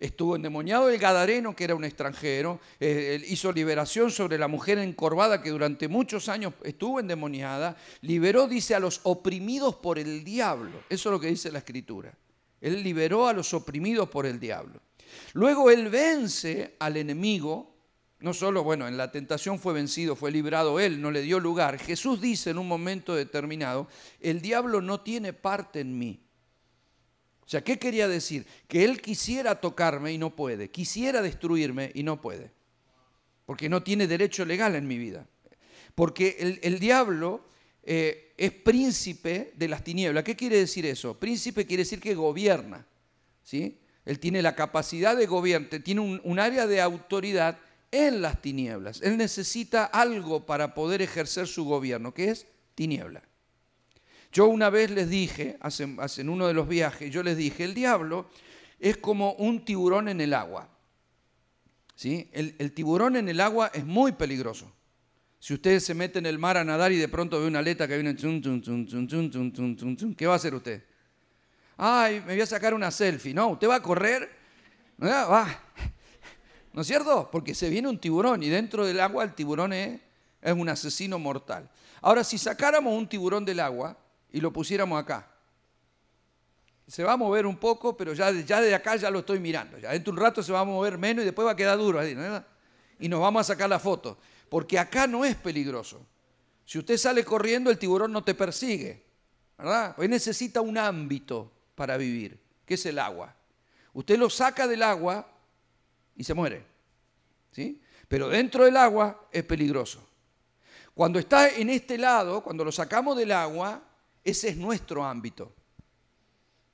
Estuvo endemoniado el Gadareno, que era un extranjero, eh, hizo liberación sobre la mujer encorvada que durante muchos años estuvo endemoniada, liberó, dice, a los oprimidos por el diablo. Eso es lo que dice la escritura. Él liberó a los oprimidos por el diablo. Luego él vence al enemigo, no solo, bueno, en la tentación fue vencido, fue librado él, no le dio lugar. Jesús dice en un momento determinado, el diablo no tiene parte en mí. O sea, ¿qué quería decir? Que él quisiera tocarme y no puede, quisiera destruirme y no puede, porque no tiene derecho legal en mi vida. Porque el, diablo eh, es príncipe de las tinieblas. ¿Qué quiere decir eso? Príncipe quiere decir que gobierna. ¿sí? Él tiene la capacidad de gobierno, tiene un, área de autoridad en las tinieblas. Él necesita algo para poder ejercer su gobierno, que es tiniebla. Yo una vez les dije, en uno de los viajes, yo les dije, el diablo es como un tiburón en el agua. ¿Sí? El, tiburón en el agua es muy peligroso. Si usted se mete en el mar a nadar y de pronto ve una aleta que viene, ¿qué va a hacer usted? Ay, me voy a sacar una selfie. No, usted va a correr, va. ¿No es cierto? Porque se viene un tiburón y dentro del agua el tiburón es, es un asesino mortal. Ahora, si sacáramos un tiburón del agua, y lo pusiéramos acá. Se va a mover un poco, pero ya, ya de acá ya lo estoy mirando. Ya dentro de un rato se va a mover menos y después va a quedar duro. Y nos vamos a sacar la foto. Porque acá no es peligroso. Si usted sale corriendo, el tiburón no te persigue. ¿Verdad? Pues necesita un ámbito para vivir, que es el agua. Usted lo saca del agua y se muere. ¿Sí? Pero dentro del agua es peligroso. Cuando está en este lado, cuando lo sacamos del agua, ese es nuestro ámbito.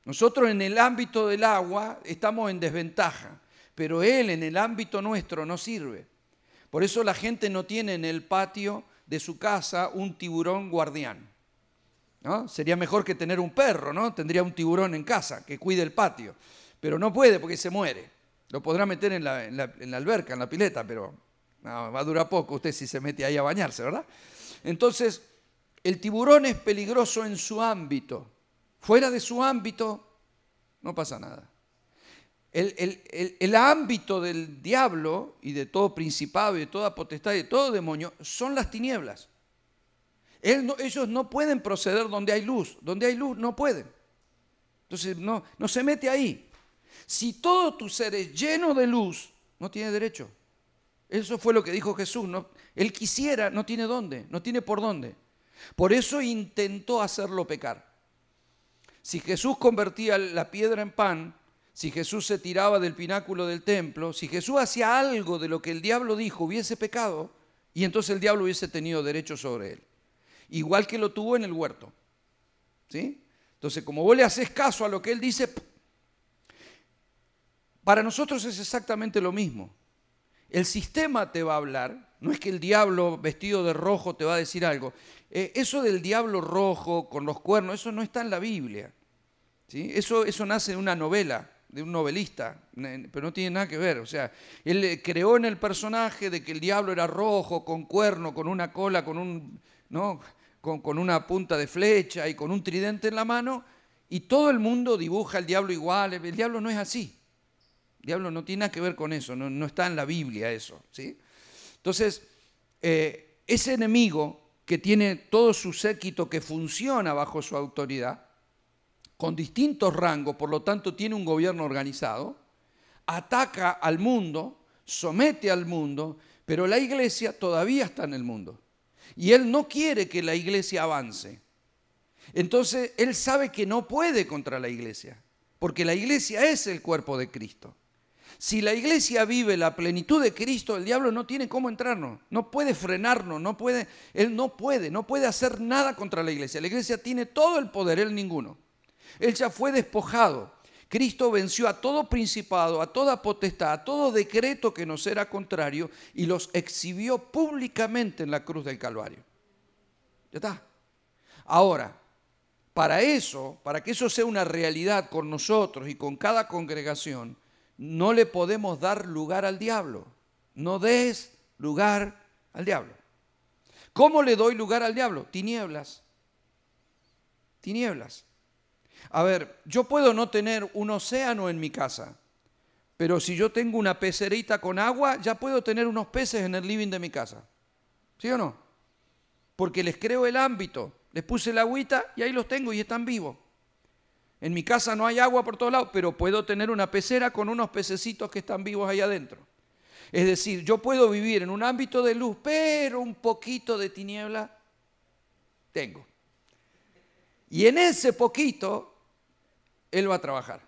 Nosotros en el ámbito del agua estamos en desventaja, pero Él en el ámbito nuestro no sirve. Por eso la gente no tiene en el patio de su casa un tiburón guardián. ¿No? Sería mejor que tener un perro, ¿no? Tendría un tiburón en casa que cuide el patio. Pero no puede porque se muere. Lo podrá meter en la, en la alberca, en la pileta, pero va a durar poco usted si se mete ahí a bañarse, ¿verdad? Entonces, el tiburón es peligroso en su ámbito. Fuera de su ámbito no pasa nada. El, ámbito del diablo y de todo principado y de toda potestad y de todo demonio son las tinieblas. Ellos no pueden proceder donde hay luz. Donde hay luz no pueden. Entonces no, no se mete ahí. Si todo tu ser es lleno de luz, no tiene derecho. Eso fue lo que dijo Jesús. No, él quisiera, no tiene dónde, no tiene por dónde. Por eso intentó hacerlo pecar. Si Jesús convertía la piedra en pan, si Jesús se tiraba del pináculo del templo, si Jesús hacía algo de lo que el diablo dijo hubiese pecado, y entonces el diablo hubiese tenido derecho sobre él. Igual que lo tuvo en el huerto. ¿Sí? Entonces, como vos le haces caso a lo que él dice, Para nosotros es exactamente lo mismo. El sistema te va a hablar, no es que el diablo vestido de rojo te va a decir algo. Eh, eso del diablo rojo con los cuernos, eso no está en la Biblia. ¿sí? Eso, eso nace de una novela, de un novelista, pero no tiene nada que ver. O sea, él creó en el personaje de que el diablo era rojo, con cuerno, con una cola, con, un, con una punta de flecha y con un tridente en la mano, y todo el mundo dibuja al diablo igual. El diablo no es así. El diablo no tiene nada que ver con eso, no, está en la Biblia eso. ¿sí? Entonces, eh, ese enemigo que tiene todo su séquito que funciona bajo su autoridad, con distintos rangos, por lo tanto tiene un gobierno organizado, ataca al mundo, somete al mundo, pero la iglesia todavía está en el mundo. Y él no quiere que la iglesia avance. Entonces, él sabe que no puede contra la iglesia, porque la iglesia es el cuerpo de Cristo. Si la iglesia vive la plenitud de Cristo, el diablo no tiene cómo entrarnos, no puede frenarnos, no puede, él no puede, no puede hacer nada contra la iglesia. La iglesia tiene todo el poder, él ninguno. Él ya fue despojado. Cristo venció a todo principado, a toda potestad, a todo decreto que nos era contrario y los exhibió públicamente en la cruz del Calvario. Ya está. Ahora, para eso, para que eso sea una realidad con nosotros y con cada congregación, no le podemos dar lugar al diablo. No des lugar al diablo. ¿Cómo le doy lugar al diablo? Tinieblas. Tinieblas. A ver, yo puedo no tener un océano en mi casa, pero si yo tengo una pecerita con agua, ya puedo tener unos peces en el living de mi casa. ¿Sí o no? Porque les creo el ámbito, les puse la agüita y ahí los tengo y están vivos. En mi casa no hay agua por todos lados, pero puedo tener una pecera con unos pececitos que están vivos ahí adentro. Es decir, yo puedo vivir en un ámbito de luz, pero un poquito de tiniebla tengo. Y en ese poquito él va a trabajar.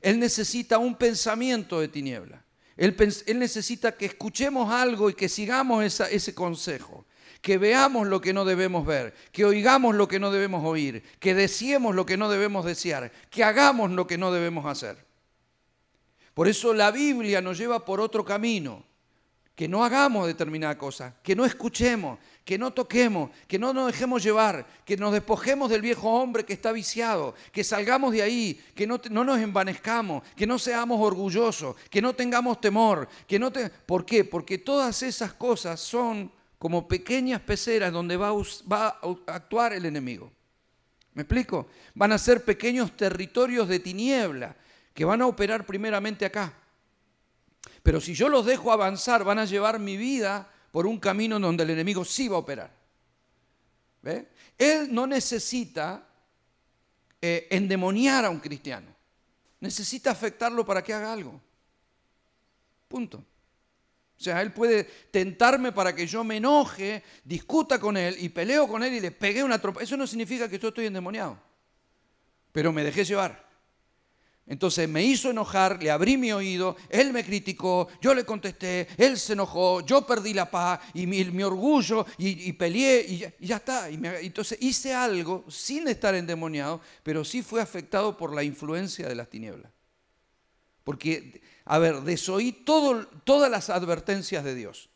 Él necesita un pensamiento de tiniebla. Él, necesita que escuchemos algo y que sigamos ese consejo. Que veamos lo que no debemos ver, que oigamos lo que no debemos oír, que deseemos lo que no debemos desear, que hagamos lo que no debemos hacer. Por eso la Biblia nos lleva por otro camino que no hagamos determinada cosa, que no escuchemos, que no toquemos, que no nos dejemos llevar, que nos despojemos del viejo hombre que está viciado, que salgamos de ahí, que no, nos envanezcamos, que no seamos orgullosos, que no tengamos temor, que no ¿Por qué? Porque todas esas cosas son como pequeñas peceras donde va va a actuar el enemigo. ¿Me explico? Van a ser pequeños territorios de tiniebla que van a operar primeramente acá. Pero si yo los dejo avanzar, van a llevar mi vida por un camino donde el enemigo sí va a operar. ¿Ve? Él no necesita eh, endemoniar a un cristiano. Necesita afectarlo para que haga algo. Punto. O sea, él puede tentarme para que yo me enoje, discuta con él y peleo con él y le pegue una tropa. Eso no significa que yo estoy endemoniado. Pero me dejé llevar. Entonces me hizo enojar, le abrí mi oído, él me criticó, yo le contesté, él se enojó, yo perdí la paz y mi, orgullo y, peleé y ya, está. Entonces hice algo sin estar endemoniado, pero sí fue afectado por la influencia de las tinieblas. Porque, a ver, desoí todas las advertencias de Dios.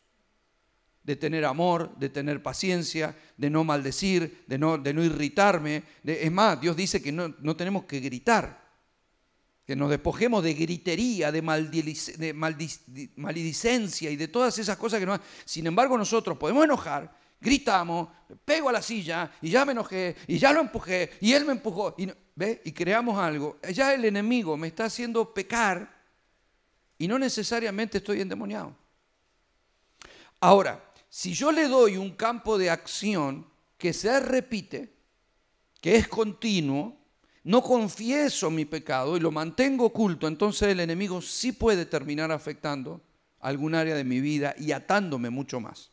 De tener amor, de tener paciencia, de no maldecir, de no, de no irritarme. es más, Dios dice que no tenemos que gritar que nos despojemos de gritería, de, maldicencia y de todas esas cosas que no... Sin embargo, nosotros podemos enojar, gritamos, pego a la silla y ya me enojé y ya lo empujé y él me empujó y, ¿ve? y creamos algo. Ya el enemigo me está haciendo pecar y no necesariamente estoy endemoniado. Ahora, si yo le doy un campo de acción que se repite, que es continuo, no confieso mi pecado y lo mantengo oculto, entonces el enemigo sí puede terminar afectando algún área de mi vida y atándome mucho más.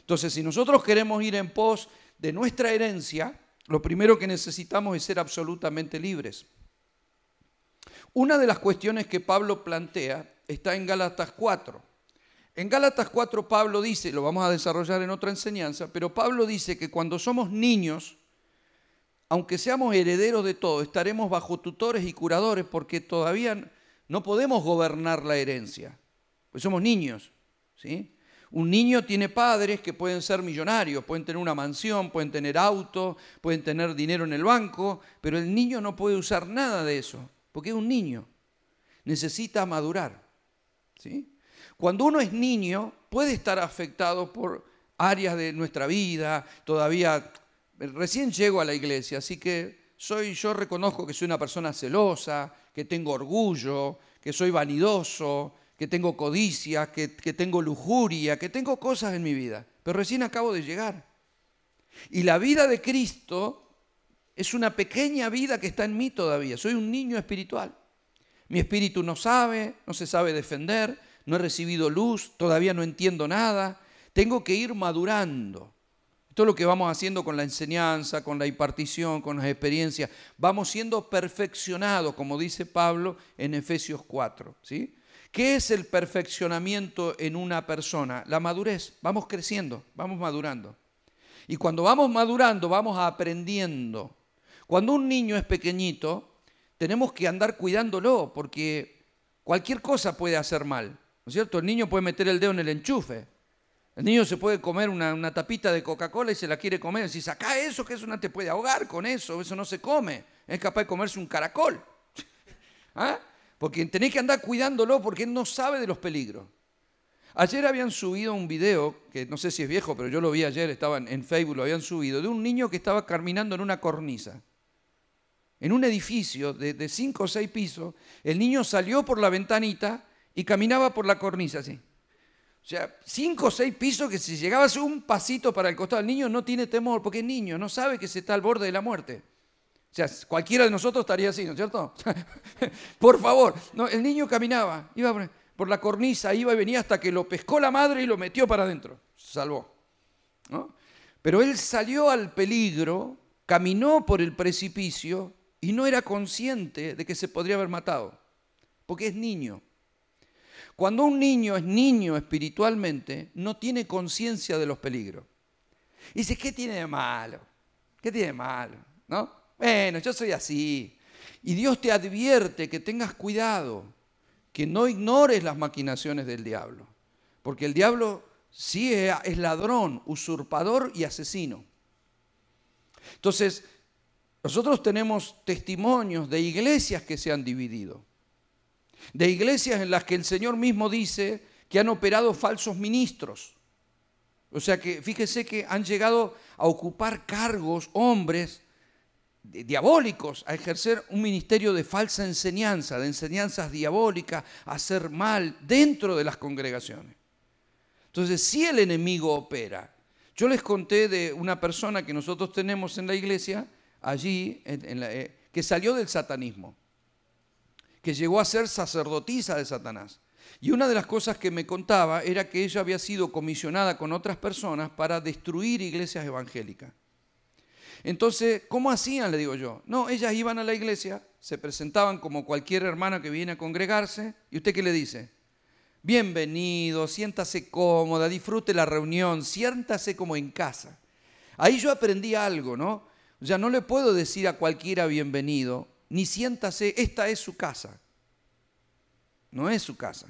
Entonces, si nosotros queremos ir en pos de nuestra herencia, lo primero que necesitamos es ser absolutamente libres. Una de las cuestiones que Pablo plantea está en Gálatas 4. En Gálatas 4 Pablo dice, lo vamos a desarrollar en otra enseñanza, pero Pablo dice que cuando somos niños, aunque seamos herederos de todo, estaremos bajo tutores y curadores porque todavía no podemos gobernar la herencia, pues somos niños. ¿sí? Un niño tiene padres que pueden ser millonarios, pueden tener una mansión, pueden tener auto, pueden tener dinero en el banco, pero el niño no puede usar nada de eso, porque es un niño. Necesita madurar. ¿sí? Cuando uno es niño, puede estar afectado por áreas de nuestra vida, todavía recién llego a la iglesia, así que soy yo reconozco que soy una persona celosa, que tengo orgullo, que soy vanidoso, que tengo codicia, que, tengo lujuria, que tengo cosas en mi vida, pero recién acabo de llegar. Y la vida de Cristo es una pequeña vida que está en mí todavía. Soy un niño espiritual. Mi espíritu no sabe, no se sabe defender, no he recibido luz, todavía no entiendo nada. Tengo que ir madurando. Esto es lo que vamos haciendo con la enseñanza, con la impartición, con las experiencias. Vamos siendo perfeccionados, como dice Pablo en Efesios 4. ¿sí? ¿Qué es el perfeccionamiento en una persona? La madurez. Vamos creciendo, vamos madurando. Y cuando vamos madurando, vamos aprendiendo. Cuando un niño es pequeñito, tenemos que andar cuidándolo, porque cualquier cosa puede hacer mal. ¿No es cierto? El niño puede meter el dedo en el enchufe. El niño se puede comer una, tapita de Coca-Cola y se la quiere comer. Si saca eso, que eso no te puede ahogar con eso, eso no se come. Es capaz de comerse un caracol. <laughs> ¿Ah? Porque tenéis que andar cuidándolo porque él no sabe de los peligros. Ayer habían subido un video, que no sé si es viejo, pero yo lo vi ayer, estaba en Facebook, lo habían subido, de un niño que estaba caminando en una cornisa. En un edificio de, de cinco o seis pisos, el niño salió por la ventanita y caminaba por la cornisa así. O sea, cinco o seis pisos que si llegabas un pasito para el costado, el niño no tiene temor porque es niño, no sabe que se está al borde de la muerte. O sea, cualquiera de nosotros estaría así, ¿no es cierto? <laughs> por favor, no, el niño caminaba, iba por la cornisa, iba y venía hasta que lo pescó la madre y lo metió para adentro. Se salvó. Pero él salió al peligro, caminó por el precipicio y no era consciente de que se podría haber matado, porque es niño. Cuando un niño es niño espiritualmente, no tiene conciencia de los peligros. Y dice, ¿qué tiene de malo? ¿Qué tiene de malo? ¿No? Bueno, yo soy así. Y Dios te advierte que tengas cuidado, que no ignores las maquinaciones del diablo. Porque el diablo sí es ladrón, usurpador y asesino. Entonces, nosotros tenemos testimonios de iglesias que se han dividido de iglesias en las que el Señor mismo dice que han operado falsos ministros. O sea que fíjese que han llegado a ocupar cargos hombres diabólicos, a ejercer un ministerio de falsa enseñanza, de enseñanzas diabólicas, a hacer mal dentro de las congregaciones. Entonces, si el enemigo opera, yo les conté de una persona que nosotros tenemos en la iglesia, allí, eh, que salió del satanismo que llegó a ser sacerdotisa de Satanás. Y una de las cosas que me contaba era que ella había sido comisionada con otras personas para destruir iglesias evangélicas. Entonces, ¿cómo hacían? Le digo yo. No, ellas iban a la iglesia, se presentaban como cualquier hermana que viene a congregarse, y usted qué le dice? Bienvenido, siéntase cómoda, disfrute la reunión, siéntase como en casa. Ahí yo aprendí algo, ¿no? Ya no le puedo decir a cualquiera bienvenido, ni siéntase, esta es su casa. No es su casa.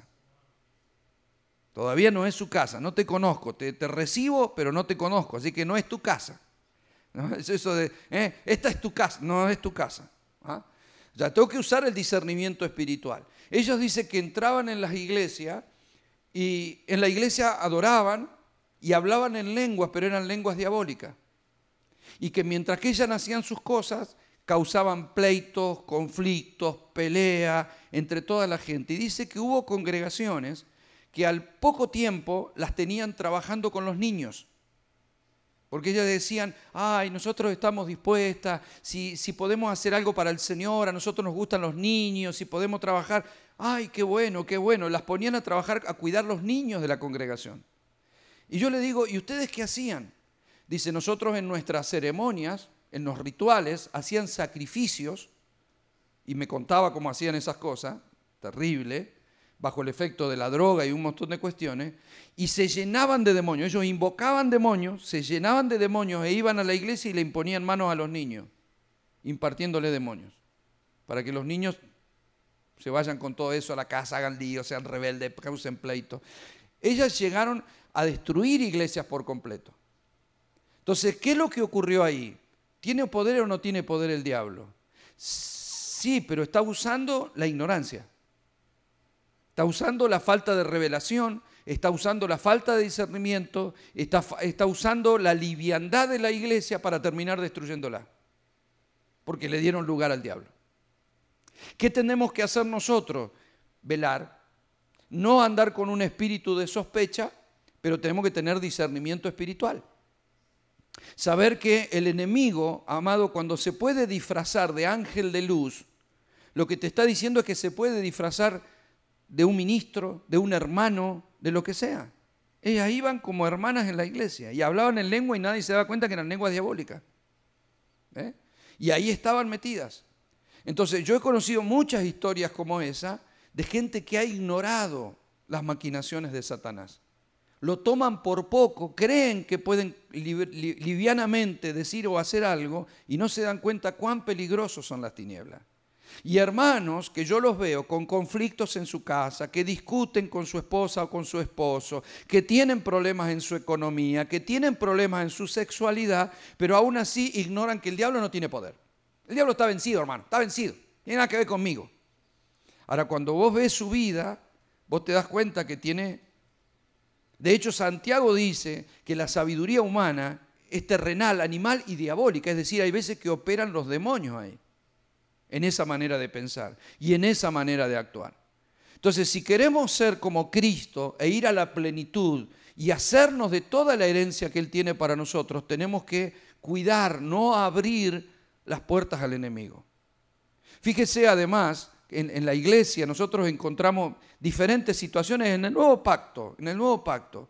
Todavía no es su casa, no te conozco, te, recibo, pero no te conozco, así que no es tu casa. <laughs> Es eso de, eh, esta es tu casa, no es tu casa. ¿ah? Ya tengo que usar el discernimiento espiritual. Ellos dicen que entraban en las iglesias y en la iglesia adoraban y hablaban en lenguas, pero eran lenguas diabólicas. Y que mientras que ellas hacían sus cosas, causaban pleitos, conflictos, peleas entre toda la gente. Y dice que hubo congregaciones que al poco tiempo las tenían trabajando con los niños. Porque ellas decían, ay, nosotros estamos dispuestas, si, si podemos hacer algo para el Señor, a nosotros nos gustan los niños, si podemos trabajar, ay, qué bueno, qué bueno. Las ponían a trabajar, a cuidar los niños de la congregación. Y yo le digo, ¿y ustedes qué hacían? Dice, nosotros en nuestras ceremonias en los rituales hacían sacrificios, y me contaba cómo hacían esas cosas, terrible, bajo el efecto de la droga y un montón de cuestiones, y se llenaban de demonios. Ellos invocaban demonios, se llenaban de demonios e iban a la iglesia y le imponían manos a los niños, impartiéndole demonios, para que los niños se vayan con todo eso a la casa, hagan lío, sean rebeldes, causen pleito. Ellas llegaron a destruir iglesias por completo. Entonces, ¿qué es lo que ocurrió ahí? ¿Tiene poder o no tiene poder el diablo? Sí, pero está usando la ignorancia. Está usando la falta de revelación, está usando la falta de discernimiento, está, está usando la liviandad de la iglesia para terminar destruyéndola. Porque le dieron lugar al diablo. ¿Qué tenemos que hacer nosotros? Velar. No andar con un espíritu de sospecha, pero tenemos que tener discernimiento espiritual. Saber que el enemigo, amado, cuando se puede disfrazar de ángel de luz, lo que te está diciendo es que se puede disfrazar de un ministro, de un hermano, de lo que sea. Ellas iban como hermanas en la iglesia y hablaban en lengua y nadie se daba cuenta que eran lenguas diabólicas. ¿eh? Y ahí estaban metidas. Entonces yo he conocido muchas historias como esa de gente que ha ignorado las maquinaciones de Satanás lo toman por poco, creen que pueden livianamente decir o hacer algo y no se dan cuenta cuán peligrosos son las tinieblas. Y hermanos que yo los veo con conflictos en su casa, que discuten con su esposa o con su esposo, que tienen problemas en su economía, que tienen problemas en su sexualidad, pero aún así ignoran que el diablo no tiene poder. El diablo está vencido, hermano, está vencido. Tiene nada que ver conmigo. Ahora, cuando vos ves su vida, vos te das cuenta que tiene de hecho, Santiago dice que la sabiduría humana es terrenal, animal y diabólica, es decir, hay veces que operan los demonios ahí, en esa manera de pensar y en esa manera de actuar. Entonces, si queremos ser como Cristo e ir a la plenitud y hacernos de toda la herencia que Él tiene para nosotros, tenemos que cuidar, no abrir las puertas al enemigo. Fíjese además en, la iglesia nosotros encontramos diferentes situaciones en el nuevo pacto, en el nuevo pacto.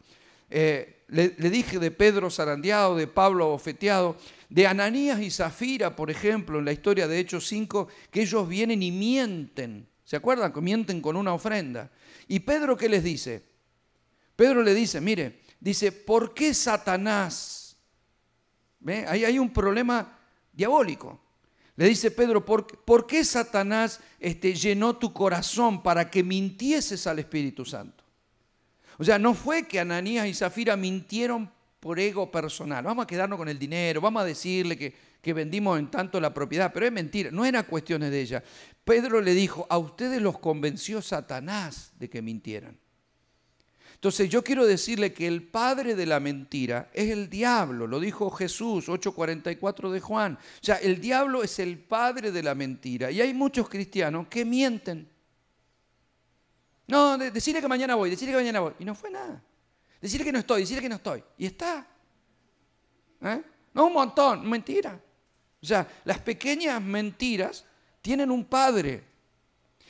Eh, le, dije de Pedro zarandeado, de Pablo bofeteado, de Ananías y Zafira, por ejemplo, en la historia de Hechos 5, que ellos vienen y mienten. ¿Se acuerdan? Mienten con una ofrenda. ¿Y Pedro qué les dice? Pedro le dice, mire, dice, ¿por qué Satanás? ¿Ve? Ahí hay un problema diabólico. Le dice Pedro, ¿por, qué Satanás este, llenó tu corazón para que mintieses al Espíritu Santo? O sea, no fue que Ananías y Zafira mintieron por ego personal. Vamos a quedarnos con el dinero, vamos a decirle que, que vendimos en tanto la propiedad, pero es mentira, no era cuestiones de ella. Pedro le dijo, a ustedes los convenció Satanás de que mintieran. Entonces yo quiero decirle que el padre de la mentira es el diablo, lo dijo Jesús 8:44 de Juan. O sea, el diablo es el padre de la mentira. Y hay muchos cristianos que mienten. No, decirle que mañana voy, decirle que mañana voy. Y no fue nada. Decirle que no estoy, decirle que no estoy. Y está. ¿Eh? No, un montón, mentira. O sea, las pequeñas mentiras tienen un padre.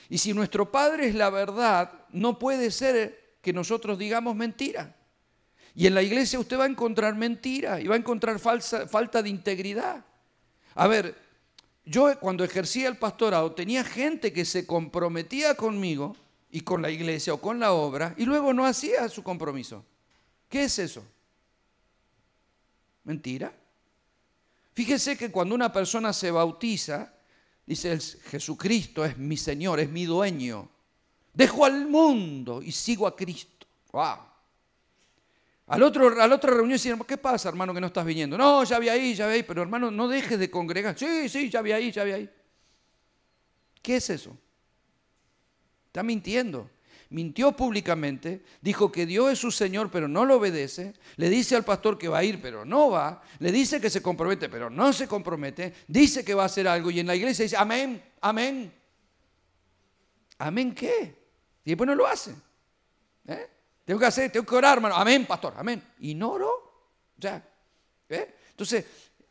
Y si nuestro padre es la verdad, no puede ser que nosotros digamos mentira. Y en la iglesia usted va a encontrar mentira y va a encontrar falsa, falta de integridad. A ver, yo cuando ejercía el pastorado tenía gente que se comprometía conmigo y con la iglesia o con la obra y luego no hacía su compromiso. ¿Qué es eso? ¿Mentira? Fíjese que cuando una persona se bautiza, dice Jesucristo es mi Señor, es mi dueño. Dejo al mundo y sigo a Cristo. Wow. Al otro, a otra reunión decían, ¿qué pasa, hermano, que no estás viniendo? No, ya vi ahí, ya vi ahí, pero hermano, no dejes de congregar. Sí, sí, ya vi ahí, ya vi ahí. ¿Qué es eso? Está mintiendo. Mintió públicamente, dijo que Dios es su Señor, pero no lo obedece. Le dice al pastor que va a ir, pero no va. Le dice que se compromete, pero no se compromete. Dice que va a hacer algo y en la iglesia dice, amén, amén. ¿Amén qué? Y después no lo hace. ¿Eh? Tengo que hacer, tengo que orar, hermano. Amén, pastor, amén. Y oró. Ya. ¿Eh? Entonces,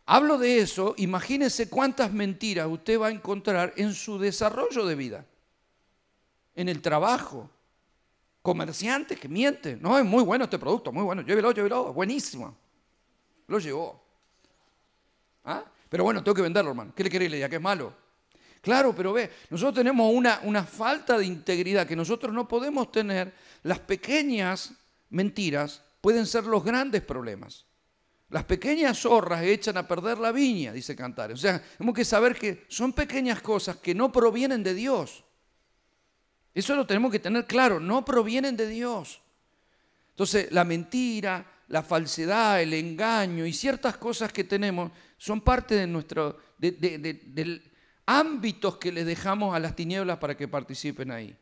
hablo de eso. Imagínense cuántas mentiras usted va a encontrar en su desarrollo de vida. En el trabajo. Comerciantes que mienten. No, es muy bueno este producto, muy bueno. Llévelo, llévelo. Buenísimo. Lo llevó. ¿Ah? Pero bueno, tengo que venderlo, hermano. ¿Qué le queréis? Le diga que es malo. Claro, pero ve, nosotros tenemos una, una falta de integridad que nosotros no podemos tener. Las pequeñas mentiras pueden ser los grandes problemas. Las pequeñas zorras echan a perder la viña, dice Cantar. O sea, tenemos que saber que son pequeñas cosas que no provienen de Dios. Eso lo tenemos que tener claro, no provienen de Dios. Entonces, la mentira, la falsedad, el engaño y ciertas cosas que tenemos son parte de nuestro, de, ámbitos que le dejamos a las tinieblas para que participen ahí.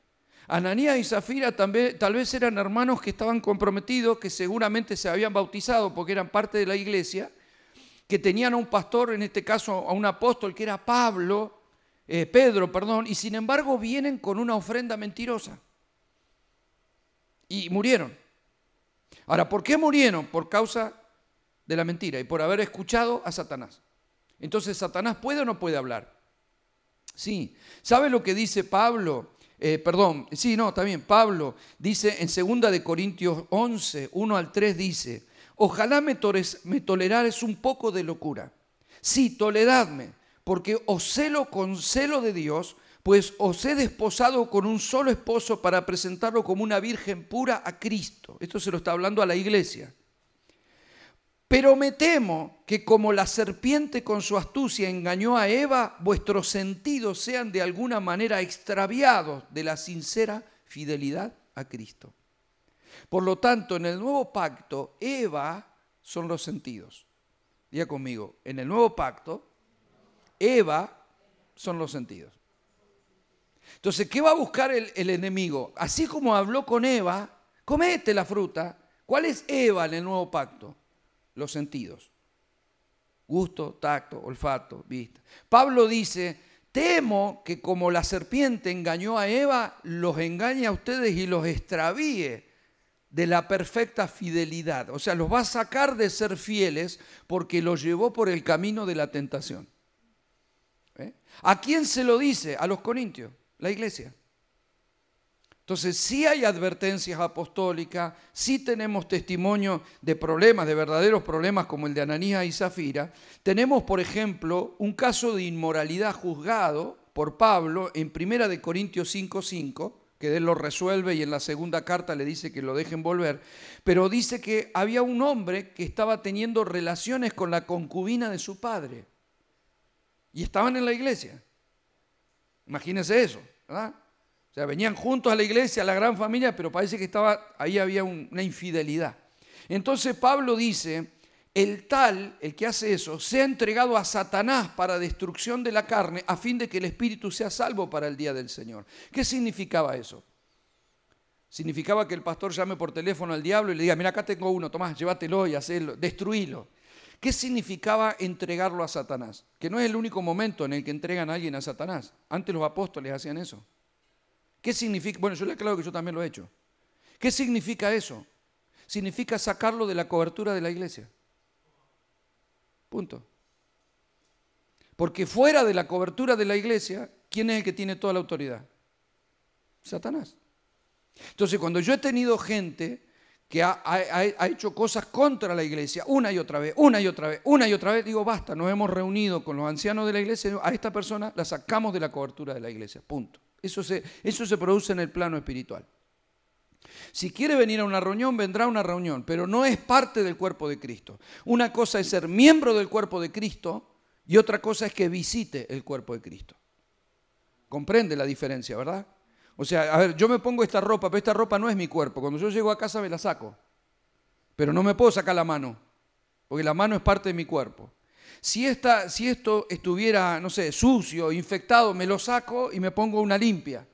Ananías y Zafira también, tal vez eran hermanos que estaban comprometidos, que seguramente se habían bautizado porque eran parte de la iglesia, que tenían a un pastor, en este caso a un apóstol que era Pablo, eh, Pedro, perdón, y sin embargo vienen con una ofrenda mentirosa. Y murieron. Ahora, ¿por qué murieron? Por causa de la mentira y por haber escuchado a Satanás. Entonces, ¿Satanás puede o no puede hablar? Sí. ¿Sabe lo que dice Pablo? Eh, perdón, sí, no, también Pablo dice en 2 de Corintios 11, 1 al 3 dice, ojalá me, me tolerares un poco de locura. Sí, toleradme, porque os celo con celo de Dios, pues os he desposado con un solo esposo para presentarlo como una virgen pura a Cristo. Esto se lo está hablando a la iglesia. Pero me temo que como la serpiente con su astucia engañó a Eva, vuestros sentidos sean de alguna manera extraviados de la sincera fidelidad a Cristo. Por lo tanto, en el nuevo pacto, Eva son los sentidos. Diga conmigo, en el nuevo pacto, Eva son los sentidos. Entonces, ¿qué va a buscar el, enemigo? Así como habló con Eva, comete la fruta. ¿Cuál es Eva en el nuevo pacto? Los sentidos. Gusto, tacto, olfato, vista. Pablo dice, temo que como la serpiente engañó a Eva, los engañe a ustedes y los extravíe de la perfecta fidelidad. O sea, los va a sacar de ser fieles porque los llevó por el camino de la tentación. ¿A quién se lo dice? A los corintios, la iglesia. Entonces, sí hay advertencias apostólicas, sí tenemos testimonio de problemas, de verdaderos problemas como el de Ananías y Zafira. Tenemos, por ejemplo, un caso de inmoralidad juzgado por Pablo en Primera de Corintios 5:5, que él lo resuelve y en la segunda carta le dice que lo dejen volver, pero dice que había un hombre que estaba teniendo relaciones con la concubina de su padre. Y estaban en la iglesia. Imagínense eso, ¿verdad? O sea, venían juntos a la iglesia, a la gran familia, pero parece que estaba, ahí había una infidelidad. Entonces Pablo dice, el tal, el que hace eso, se ha entregado a Satanás para destrucción de la carne, a fin de que el espíritu sea salvo para el día del Señor. ¿Qué significaba eso? Significaba que el pastor llame por teléfono al diablo y le diga, mira, acá tengo uno, Tomás, llévatelo y hacelo, destruílo. ¿Qué significaba entregarlo a Satanás? Que no es el único momento en el que entregan a alguien a Satanás. Antes los apóstoles hacían eso. ¿Qué significa? Bueno, yo le aclaro que yo también lo he hecho. ¿Qué significa eso? Significa sacarlo de la cobertura de la iglesia. Punto. Porque fuera de la cobertura de la iglesia, ¿quién es el que tiene toda la autoridad? Satanás. Entonces, cuando yo he tenido gente que ha, hecho cosas contra la iglesia, una y otra vez, una y otra vez, una y otra vez, digo, basta, nos hemos reunido con los ancianos de la iglesia, a esta persona la sacamos de la cobertura de la iglesia, punto. Eso se, eso se produce en el plano espiritual. Si quiere venir a una reunión, vendrá a una reunión, pero no es parte del cuerpo de Cristo. Una cosa es ser miembro del cuerpo de Cristo y otra cosa es que visite el cuerpo de Cristo. Comprende la diferencia, ¿verdad? O sea, a ver, yo me pongo esta ropa, pero esta ropa no es mi cuerpo. Cuando yo llego a casa me la saco. Pero no me puedo sacar la mano, porque la mano es parte de mi cuerpo. Si, esta, si esto estuviera, no sé, sucio, infectado, me lo saco y me pongo una limpia.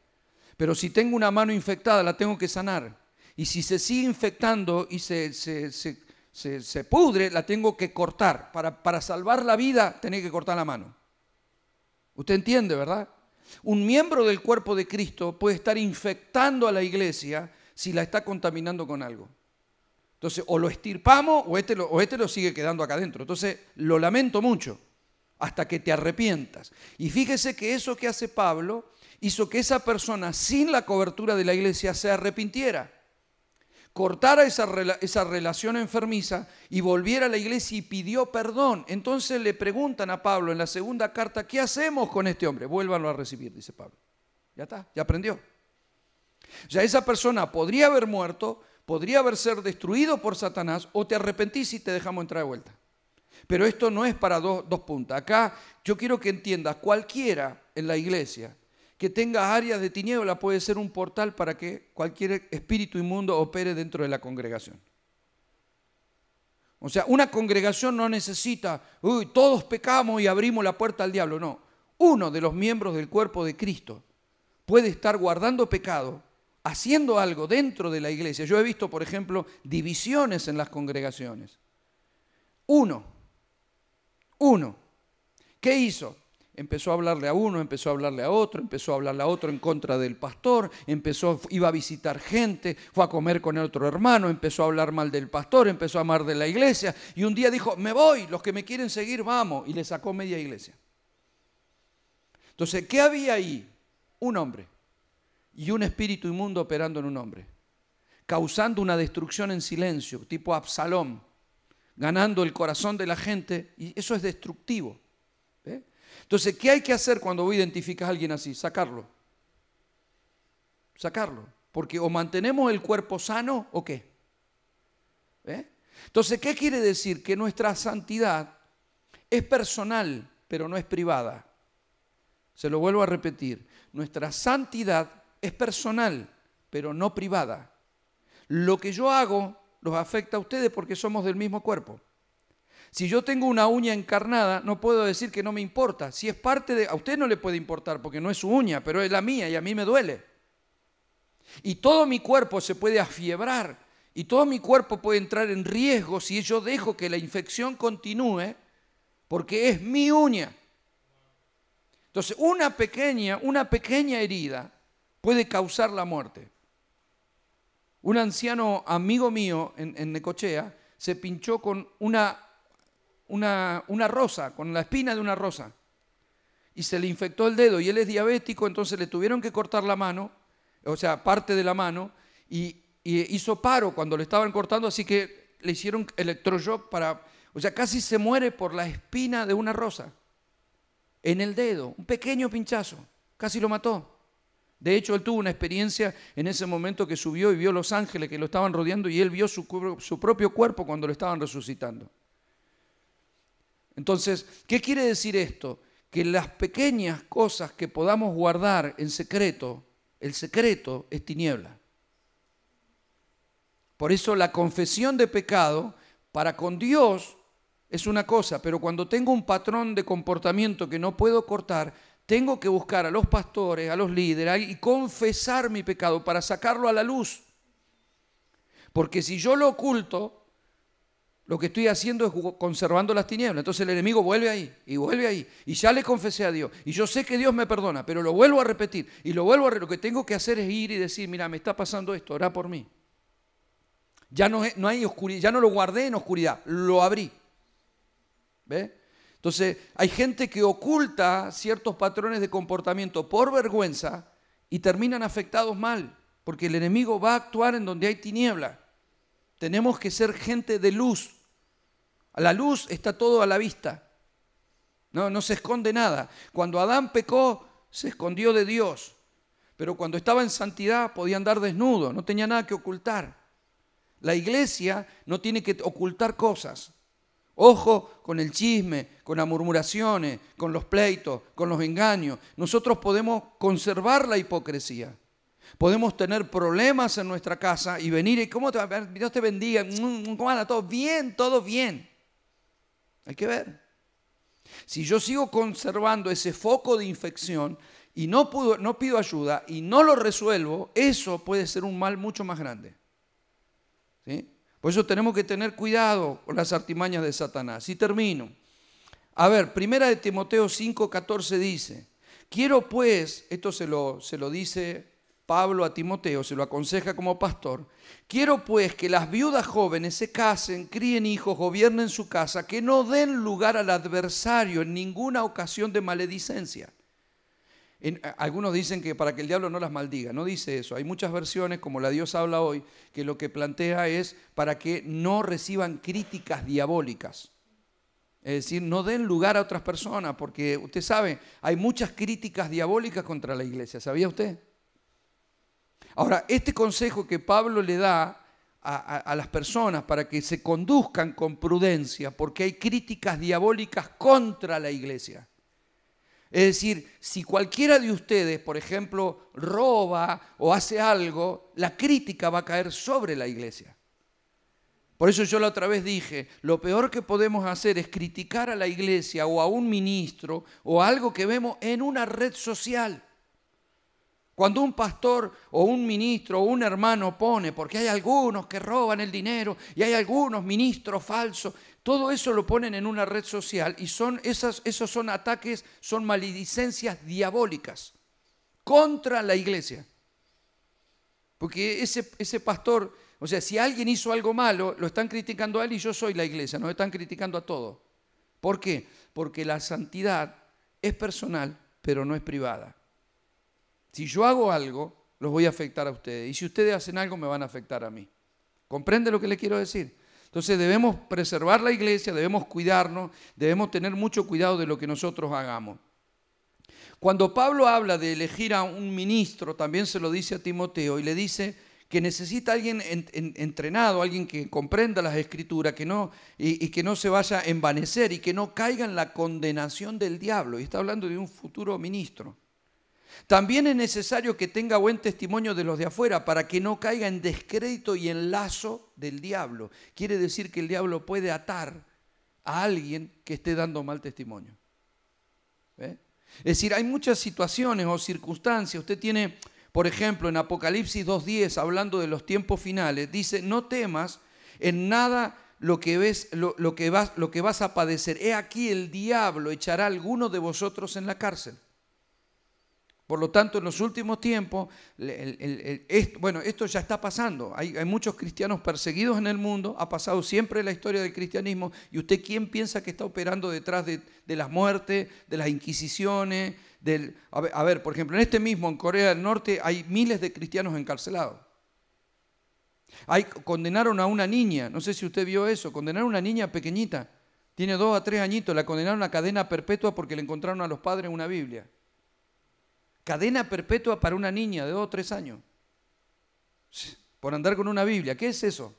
Pero si tengo una mano infectada, la tengo que sanar. Y si se sigue infectando y se, se, pudre, la tengo que cortar. Para, para salvar la vida, tenés que cortar la mano. Usted entiende, ¿verdad? Un miembro del cuerpo de Cristo puede estar infectando a la iglesia si la está contaminando con algo. Entonces, o lo estirpamos o este lo, o este lo sigue quedando acá adentro. Entonces, lo lamento mucho hasta que te arrepientas. Y fíjese que eso que hace Pablo hizo que esa persona sin la cobertura de la iglesia se arrepintiera, cortara esa, esa relación enfermiza y volviera a la iglesia y pidió perdón. Entonces le preguntan a Pablo en la segunda carta, ¿qué hacemos con este hombre? Vuélvanlo a recibir, dice Pablo. Ya está, ya aprendió. O sea, esa persona podría haber muerto, podría haber sido destruido por Satanás o te arrepentís y te dejamos entrar de vuelta. Pero esto no es para dos puntas. Acá yo quiero que entiendas, cualquiera en la iglesia que tenga áreas de tiniebla puede ser un portal para que cualquier espíritu inmundo opere dentro de la congregación. O sea, una congregación no necesita, uy, todos pecamos y abrimos la puerta al diablo. No, uno de los miembros del cuerpo de Cristo puede estar guardando pecado, haciendo algo dentro de la iglesia. Yo he visto, por ejemplo, divisiones en las congregaciones. Uno, uno, ¿qué hizo? Empezó a hablarle a uno, empezó a hablarle a otro, empezó a hablarle a otro en contra del pastor, empezó, iba a visitar gente, fue a comer con el otro hermano, empezó a hablar mal del pastor, empezó a amar de la iglesia y un día dijo, me voy, los que me quieren seguir, vamos, y le sacó media iglesia. Entonces, ¿qué había ahí? Un hombre y un espíritu inmundo operando en un hombre, causando una destrucción en silencio, tipo Absalón, ganando el corazón de la gente, y eso es destructivo. Entonces, ¿qué hay que hacer cuando identificas a alguien así? Sacarlo. Sacarlo. Porque o mantenemos el cuerpo sano o qué. Entonces, ¿qué quiere decir? Que nuestra santidad es personal, pero no es privada. Se lo vuelvo a repetir. Nuestra santidad es personal, pero no privada. Lo que yo hago los afecta a ustedes porque somos del mismo cuerpo. Si yo tengo una uña encarnada, no puedo decir que no me importa. Si es parte de... A usted no le puede importar porque no es su uña, pero es la mía y a mí me duele. Y todo mi cuerpo se puede afiebrar y todo mi cuerpo puede entrar en riesgo si yo dejo que la infección continúe porque es mi uña. Entonces, una pequeña, una pequeña herida puede causar la muerte. Un anciano amigo mío en, en Necochea se pinchó con una una, rosa, con la espina de una rosa. Y se le infectó el dedo y él es diabético, entonces le tuvieron que cortar la mano, o sea, parte de la mano, y, hizo paro cuando le estaban cortando, así que le hicieron electroshock para, o sea, casi se muere por la espina de una rosa en el dedo, un pequeño pinchazo, casi lo mató. De hecho, él tuvo una experiencia en ese momento que subió y vio los ángeles que lo estaban rodeando y él vio su, propio cuerpo cuando lo estaban resucitando. Entonces, ¿qué quiere decir esto? Que las pequeñas cosas que podamos guardar en secreto, el secreto es tiniebla. Por eso la confesión de pecado para con Dios es una cosa, pero cuando tengo un patrón de comportamiento que no puedo cortar, tengo que buscar a los pastores, a los líderes y confesar mi pecado para sacarlo a la luz. Porque si yo lo oculto, lo que estoy haciendo es conservando las tinieblas. Entonces el enemigo vuelve ahí y vuelve ahí. Y ya le confesé a Dios. Y yo sé que Dios me perdona, pero lo vuelvo a repetir. Y lo vuelvo a Lo que tengo que hacer es ir y decir, mira, me está pasando esto, orá por mí. Ya no, no hay oscuridad, ya no lo guardé en oscuridad, lo abrí. ¿Ve? Entonces hay gente que oculta ciertos patrones de comportamiento por vergüenza y terminan afectados mal, porque el enemigo va a actuar en donde hay tiniebla. Tenemos que ser gente de luz, a la luz está todo a la vista. No, no se esconde nada. Cuando Adán pecó, se escondió de Dios. Pero cuando estaba en santidad podía andar desnudo, no tenía nada que ocultar. La iglesia no tiene que ocultar cosas. Ojo con el chisme, con las murmuraciones, con los pleitos, con los engaños. Nosotros podemos conservar la hipocresía. Podemos tener problemas en nuestra casa y venir y, ¿cómo te va? Dios te bendiga, ¿cómo anda? Todo bien, todo bien. Hay que ver. Si yo sigo conservando ese foco de infección y no, no pido ayuda y no lo resuelvo, eso puede ser un mal mucho más grande. Por eso tenemos que tener cuidado con las artimañas de Satanás. Y termino. A ver, primera de Timoteo 5, 14 dice, quiero pues, esto se lo, se lo dice Pablo a Timoteo, se lo aconseja como pastor, quiero pues que las viudas jóvenes se casen, críen hijos, gobiernen su casa, que no den lugar al adversario en ninguna ocasión de maledicencia. Algunos dicen que para que el diablo no las maldiga, no dice eso. Hay muchas versiones, como la Dios habla hoy, que lo que plantea es para que no reciban críticas diabólicas. Es decir, no den lugar a otras personas, porque usted sabe, hay muchas críticas diabólicas contra la iglesia. ¿Sabía usted? Ahora, este consejo que Pablo le da a, las personas para que se conduzcan con prudencia, porque hay críticas diabólicas contra la iglesia. Es decir, si cualquiera de ustedes, por ejemplo, roba o hace algo, la crítica va a caer sobre la iglesia. Por eso yo la otra vez dije, lo peor que podemos hacer es criticar a la iglesia o a un ministro o algo que vemos en una red social. Cuando un pastor o un ministro o un hermano pone, porque hay algunos que roban el dinero y hay algunos ministros falsos, todo eso lo ponen en una red social y son esos son ataques, son maledicencias diabólicas contra la iglesia. Porque ese, ese pastor, o sea, si alguien hizo algo malo, lo están criticando a él y yo soy la iglesia, nos están criticando a todos. ¿Por qué? Porque la santidad es personal, pero no es privada. Si yo hago algo, los voy a afectar a ustedes. Y si ustedes hacen algo, me van a afectar a mí. ¿Comprende lo que le quiero decir? Entonces debemos preservar la iglesia, debemos cuidarnos, debemos tener mucho cuidado de lo que nosotros hagamos. Cuando Pablo habla de elegir a un ministro, también se lo dice a Timoteo y le dice que necesita alguien entrenado, alguien que comprenda las escrituras, que no, y, y, que no se vaya a envanecer y que no caiga en la condenación del diablo. Y está hablando de un futuro ministro. También es necesario que tenga buen testimonio de los de afuera para que no caiga en descrédito y en lazo del diablo. Quiere decir que el diablo puede atar a alguien que esté dando mal testimonio. Es decir, hay muchas situaciones o circunstancias. Usted tiene, por ejemplo, en Apocalipsis 2.10, hablando de los tiempos finales, dice, no temas en nada lo que, ves, lo, que vas, lo que vas a padecer. He aquí el diablo echará a alguno de vosotros en la cárcel por lo tanto, en los últimos tiempos, bueno, esto ya está pasando. Hay, muchos cristianos perseguidos en el mundo, ha pasado siempre en la historia del cristianismo. ¿Y usted quién piensa que está operando detrás de, las muertes, de las inquisiciones? Del, a, ver, por ejemplo, en este mismo, en Corea del Norte, hay miles de cristianos encarcelados. Condenaron a una niña, no sé si usted vio eso, condenaron a una niña pequeñita, tiene dos a tres añitos, la condenaron a cadena perpetua porque le encontraron a los padres una Biblia. Cadena perpetua para una niña de dos o tres años. Por andar con una Biblia. ¿Qué es eso?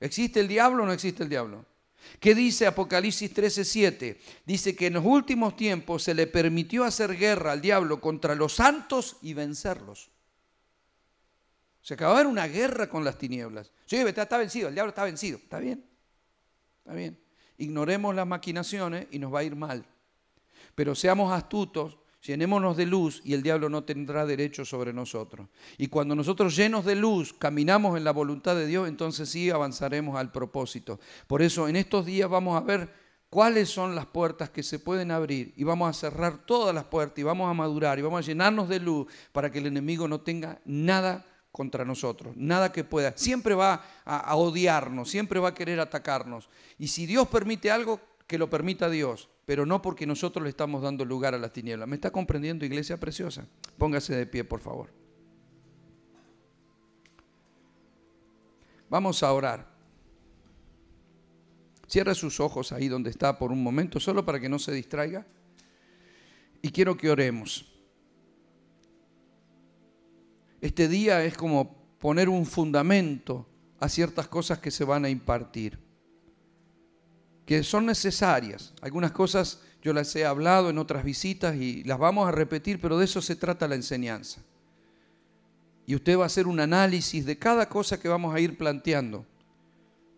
¿Existe el diablo o no existe el diablo? ¿Qué dice Apocalipsis 13:7? Dice que en los últimos tiempos se le permitió hacer guerra al diablo contra los santos y vencerlos. Se acaba de ver una guerra con las tinieblas. Sí, está, está vencido, el diablo está vencido. Está bien, está bien. Ignoremos las maquinaciones y nos va a ir mal. Pero seamos astutos Llenémonos de luz y el diablo no tendrá derecho sobre nosotros. Y cuando nosotros llenos de luz caminamos en la voluntad de Dios, entonces sí avanzaremos al propósito. Por eso en estos días vamos a ver cuáles son las puertas que se pueden abrir y vamos a cerrar todas las puertas y vamos a madurar y vamos a llenarnos de luz para que el enemigo no tenga nada contra nosotros, nada que pueda. Siempre va a, odiarnos, siempre va a querer atacarnos. Y si Dios permite algo, que lo permita Dios pero no porque nosotros le estamos dando lugar a las tinieblas. ¿Me está comprendiendo, iglesia preciosa? Póngase de pie, por favor. Vamos a orar. Cierra sus ojos ahí donde está por un momento, solo para que no se distraiga. Y quiero que oremos. Este día es como poner un fundamento a ciertas cosas que se van a impartir que son necesarias. Algunas cosas yo las he hablado en otras visitas y las vamos a repetir, pero de eso se trata la enseñanza. Y usted va a hacer un análisis de cada cosa que vamos a ir planteando,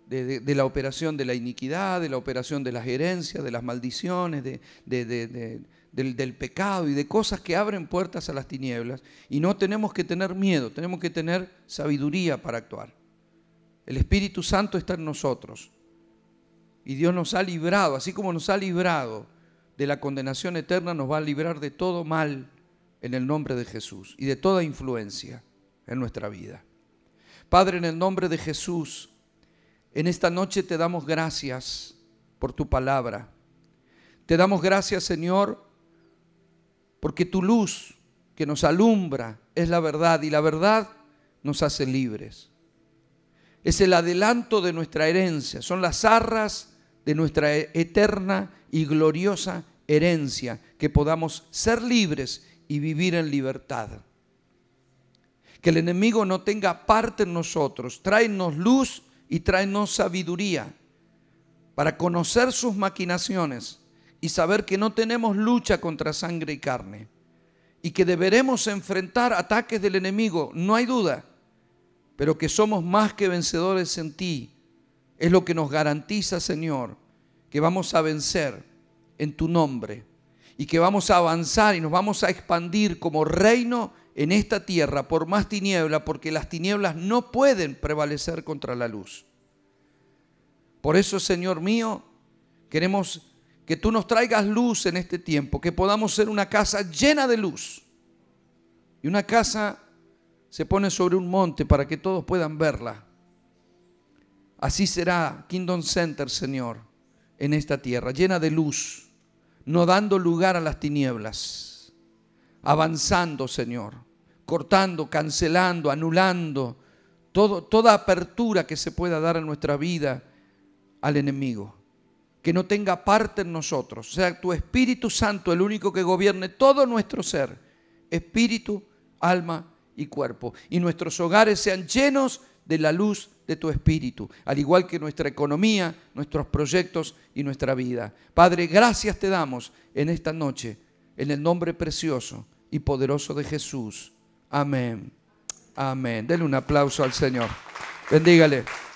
de, la operación de la iniquidad, de la operación de las herencias, de las maldiciones, del, del pecado y de cosas que abren puertas a las tinieblas. Y no tenemos que tener miedo, tenemos que tener sabiduría para actuar. El Espíritu Santo está en nosotros. Y Dios nos ha librado, así como nos ha librado de la condenación eterna, nos va a librar de todo mal en el nombre de Jesús y de toda influencia en nuestra vida. Padre, en el nombre de Jesús, en esta noche te damos gracias por tu palabra. Te damos gracias, Señor, porque tu luz que nos alumbra es la verdad y la verdad nos hace libres. Es el adelanto de nuestra herencia, son las arras de nuestra eterna y gloriosa herencia, que podamos ser libres y vivir en libertad. Que el enemigo no tenga parte en nosotros, tráenos luz y tráenos sabiduría para conocer sus maquinaciones, y saber que no tenemos lucha contra sangre y carne y que deberemos enfrentar ataques del enemigo, no hay duda, pero que somos más que vencedores en ti. Es lo que nos garantiza, Señor, que vamos a vencer en tu nombre y que vamos a avanzar y nos vamos a expandir como reino en esta tierra por más tiniebla, porque las tinieblas no pueden prevalecer contra la luz. Por eso, Señor mío, queremos que tú nos traigas luz en este tiempo, que podamos ser una casa llena de luz. Y una casa se pone sobre un monte para que todos puedan verla. Así será Kingdom Center, Señor, en esta tierra, llena de luz, no dando lugar a las tinieblas, avanzando, Señor, cortando, cancelando, anulando todo, toda apertura que se pueda dar en nuestra vida al enemigo que no tenga parte en nosotros. O sea, tu Espíritu Santo, el único que gobierne todo nuestro ser, espíritu, alma y cuerpo. Y nuestros hogares sean llenos de la luz de tu Espíritu, al igual que nuestra economía, nuestros proyectos y nuestra vida. Padre, gracias te damos en esta noche, en el nombre precioso y poderoso de Jesús. Amén. Amén. Denle un aplauso al Señor. Bendígale.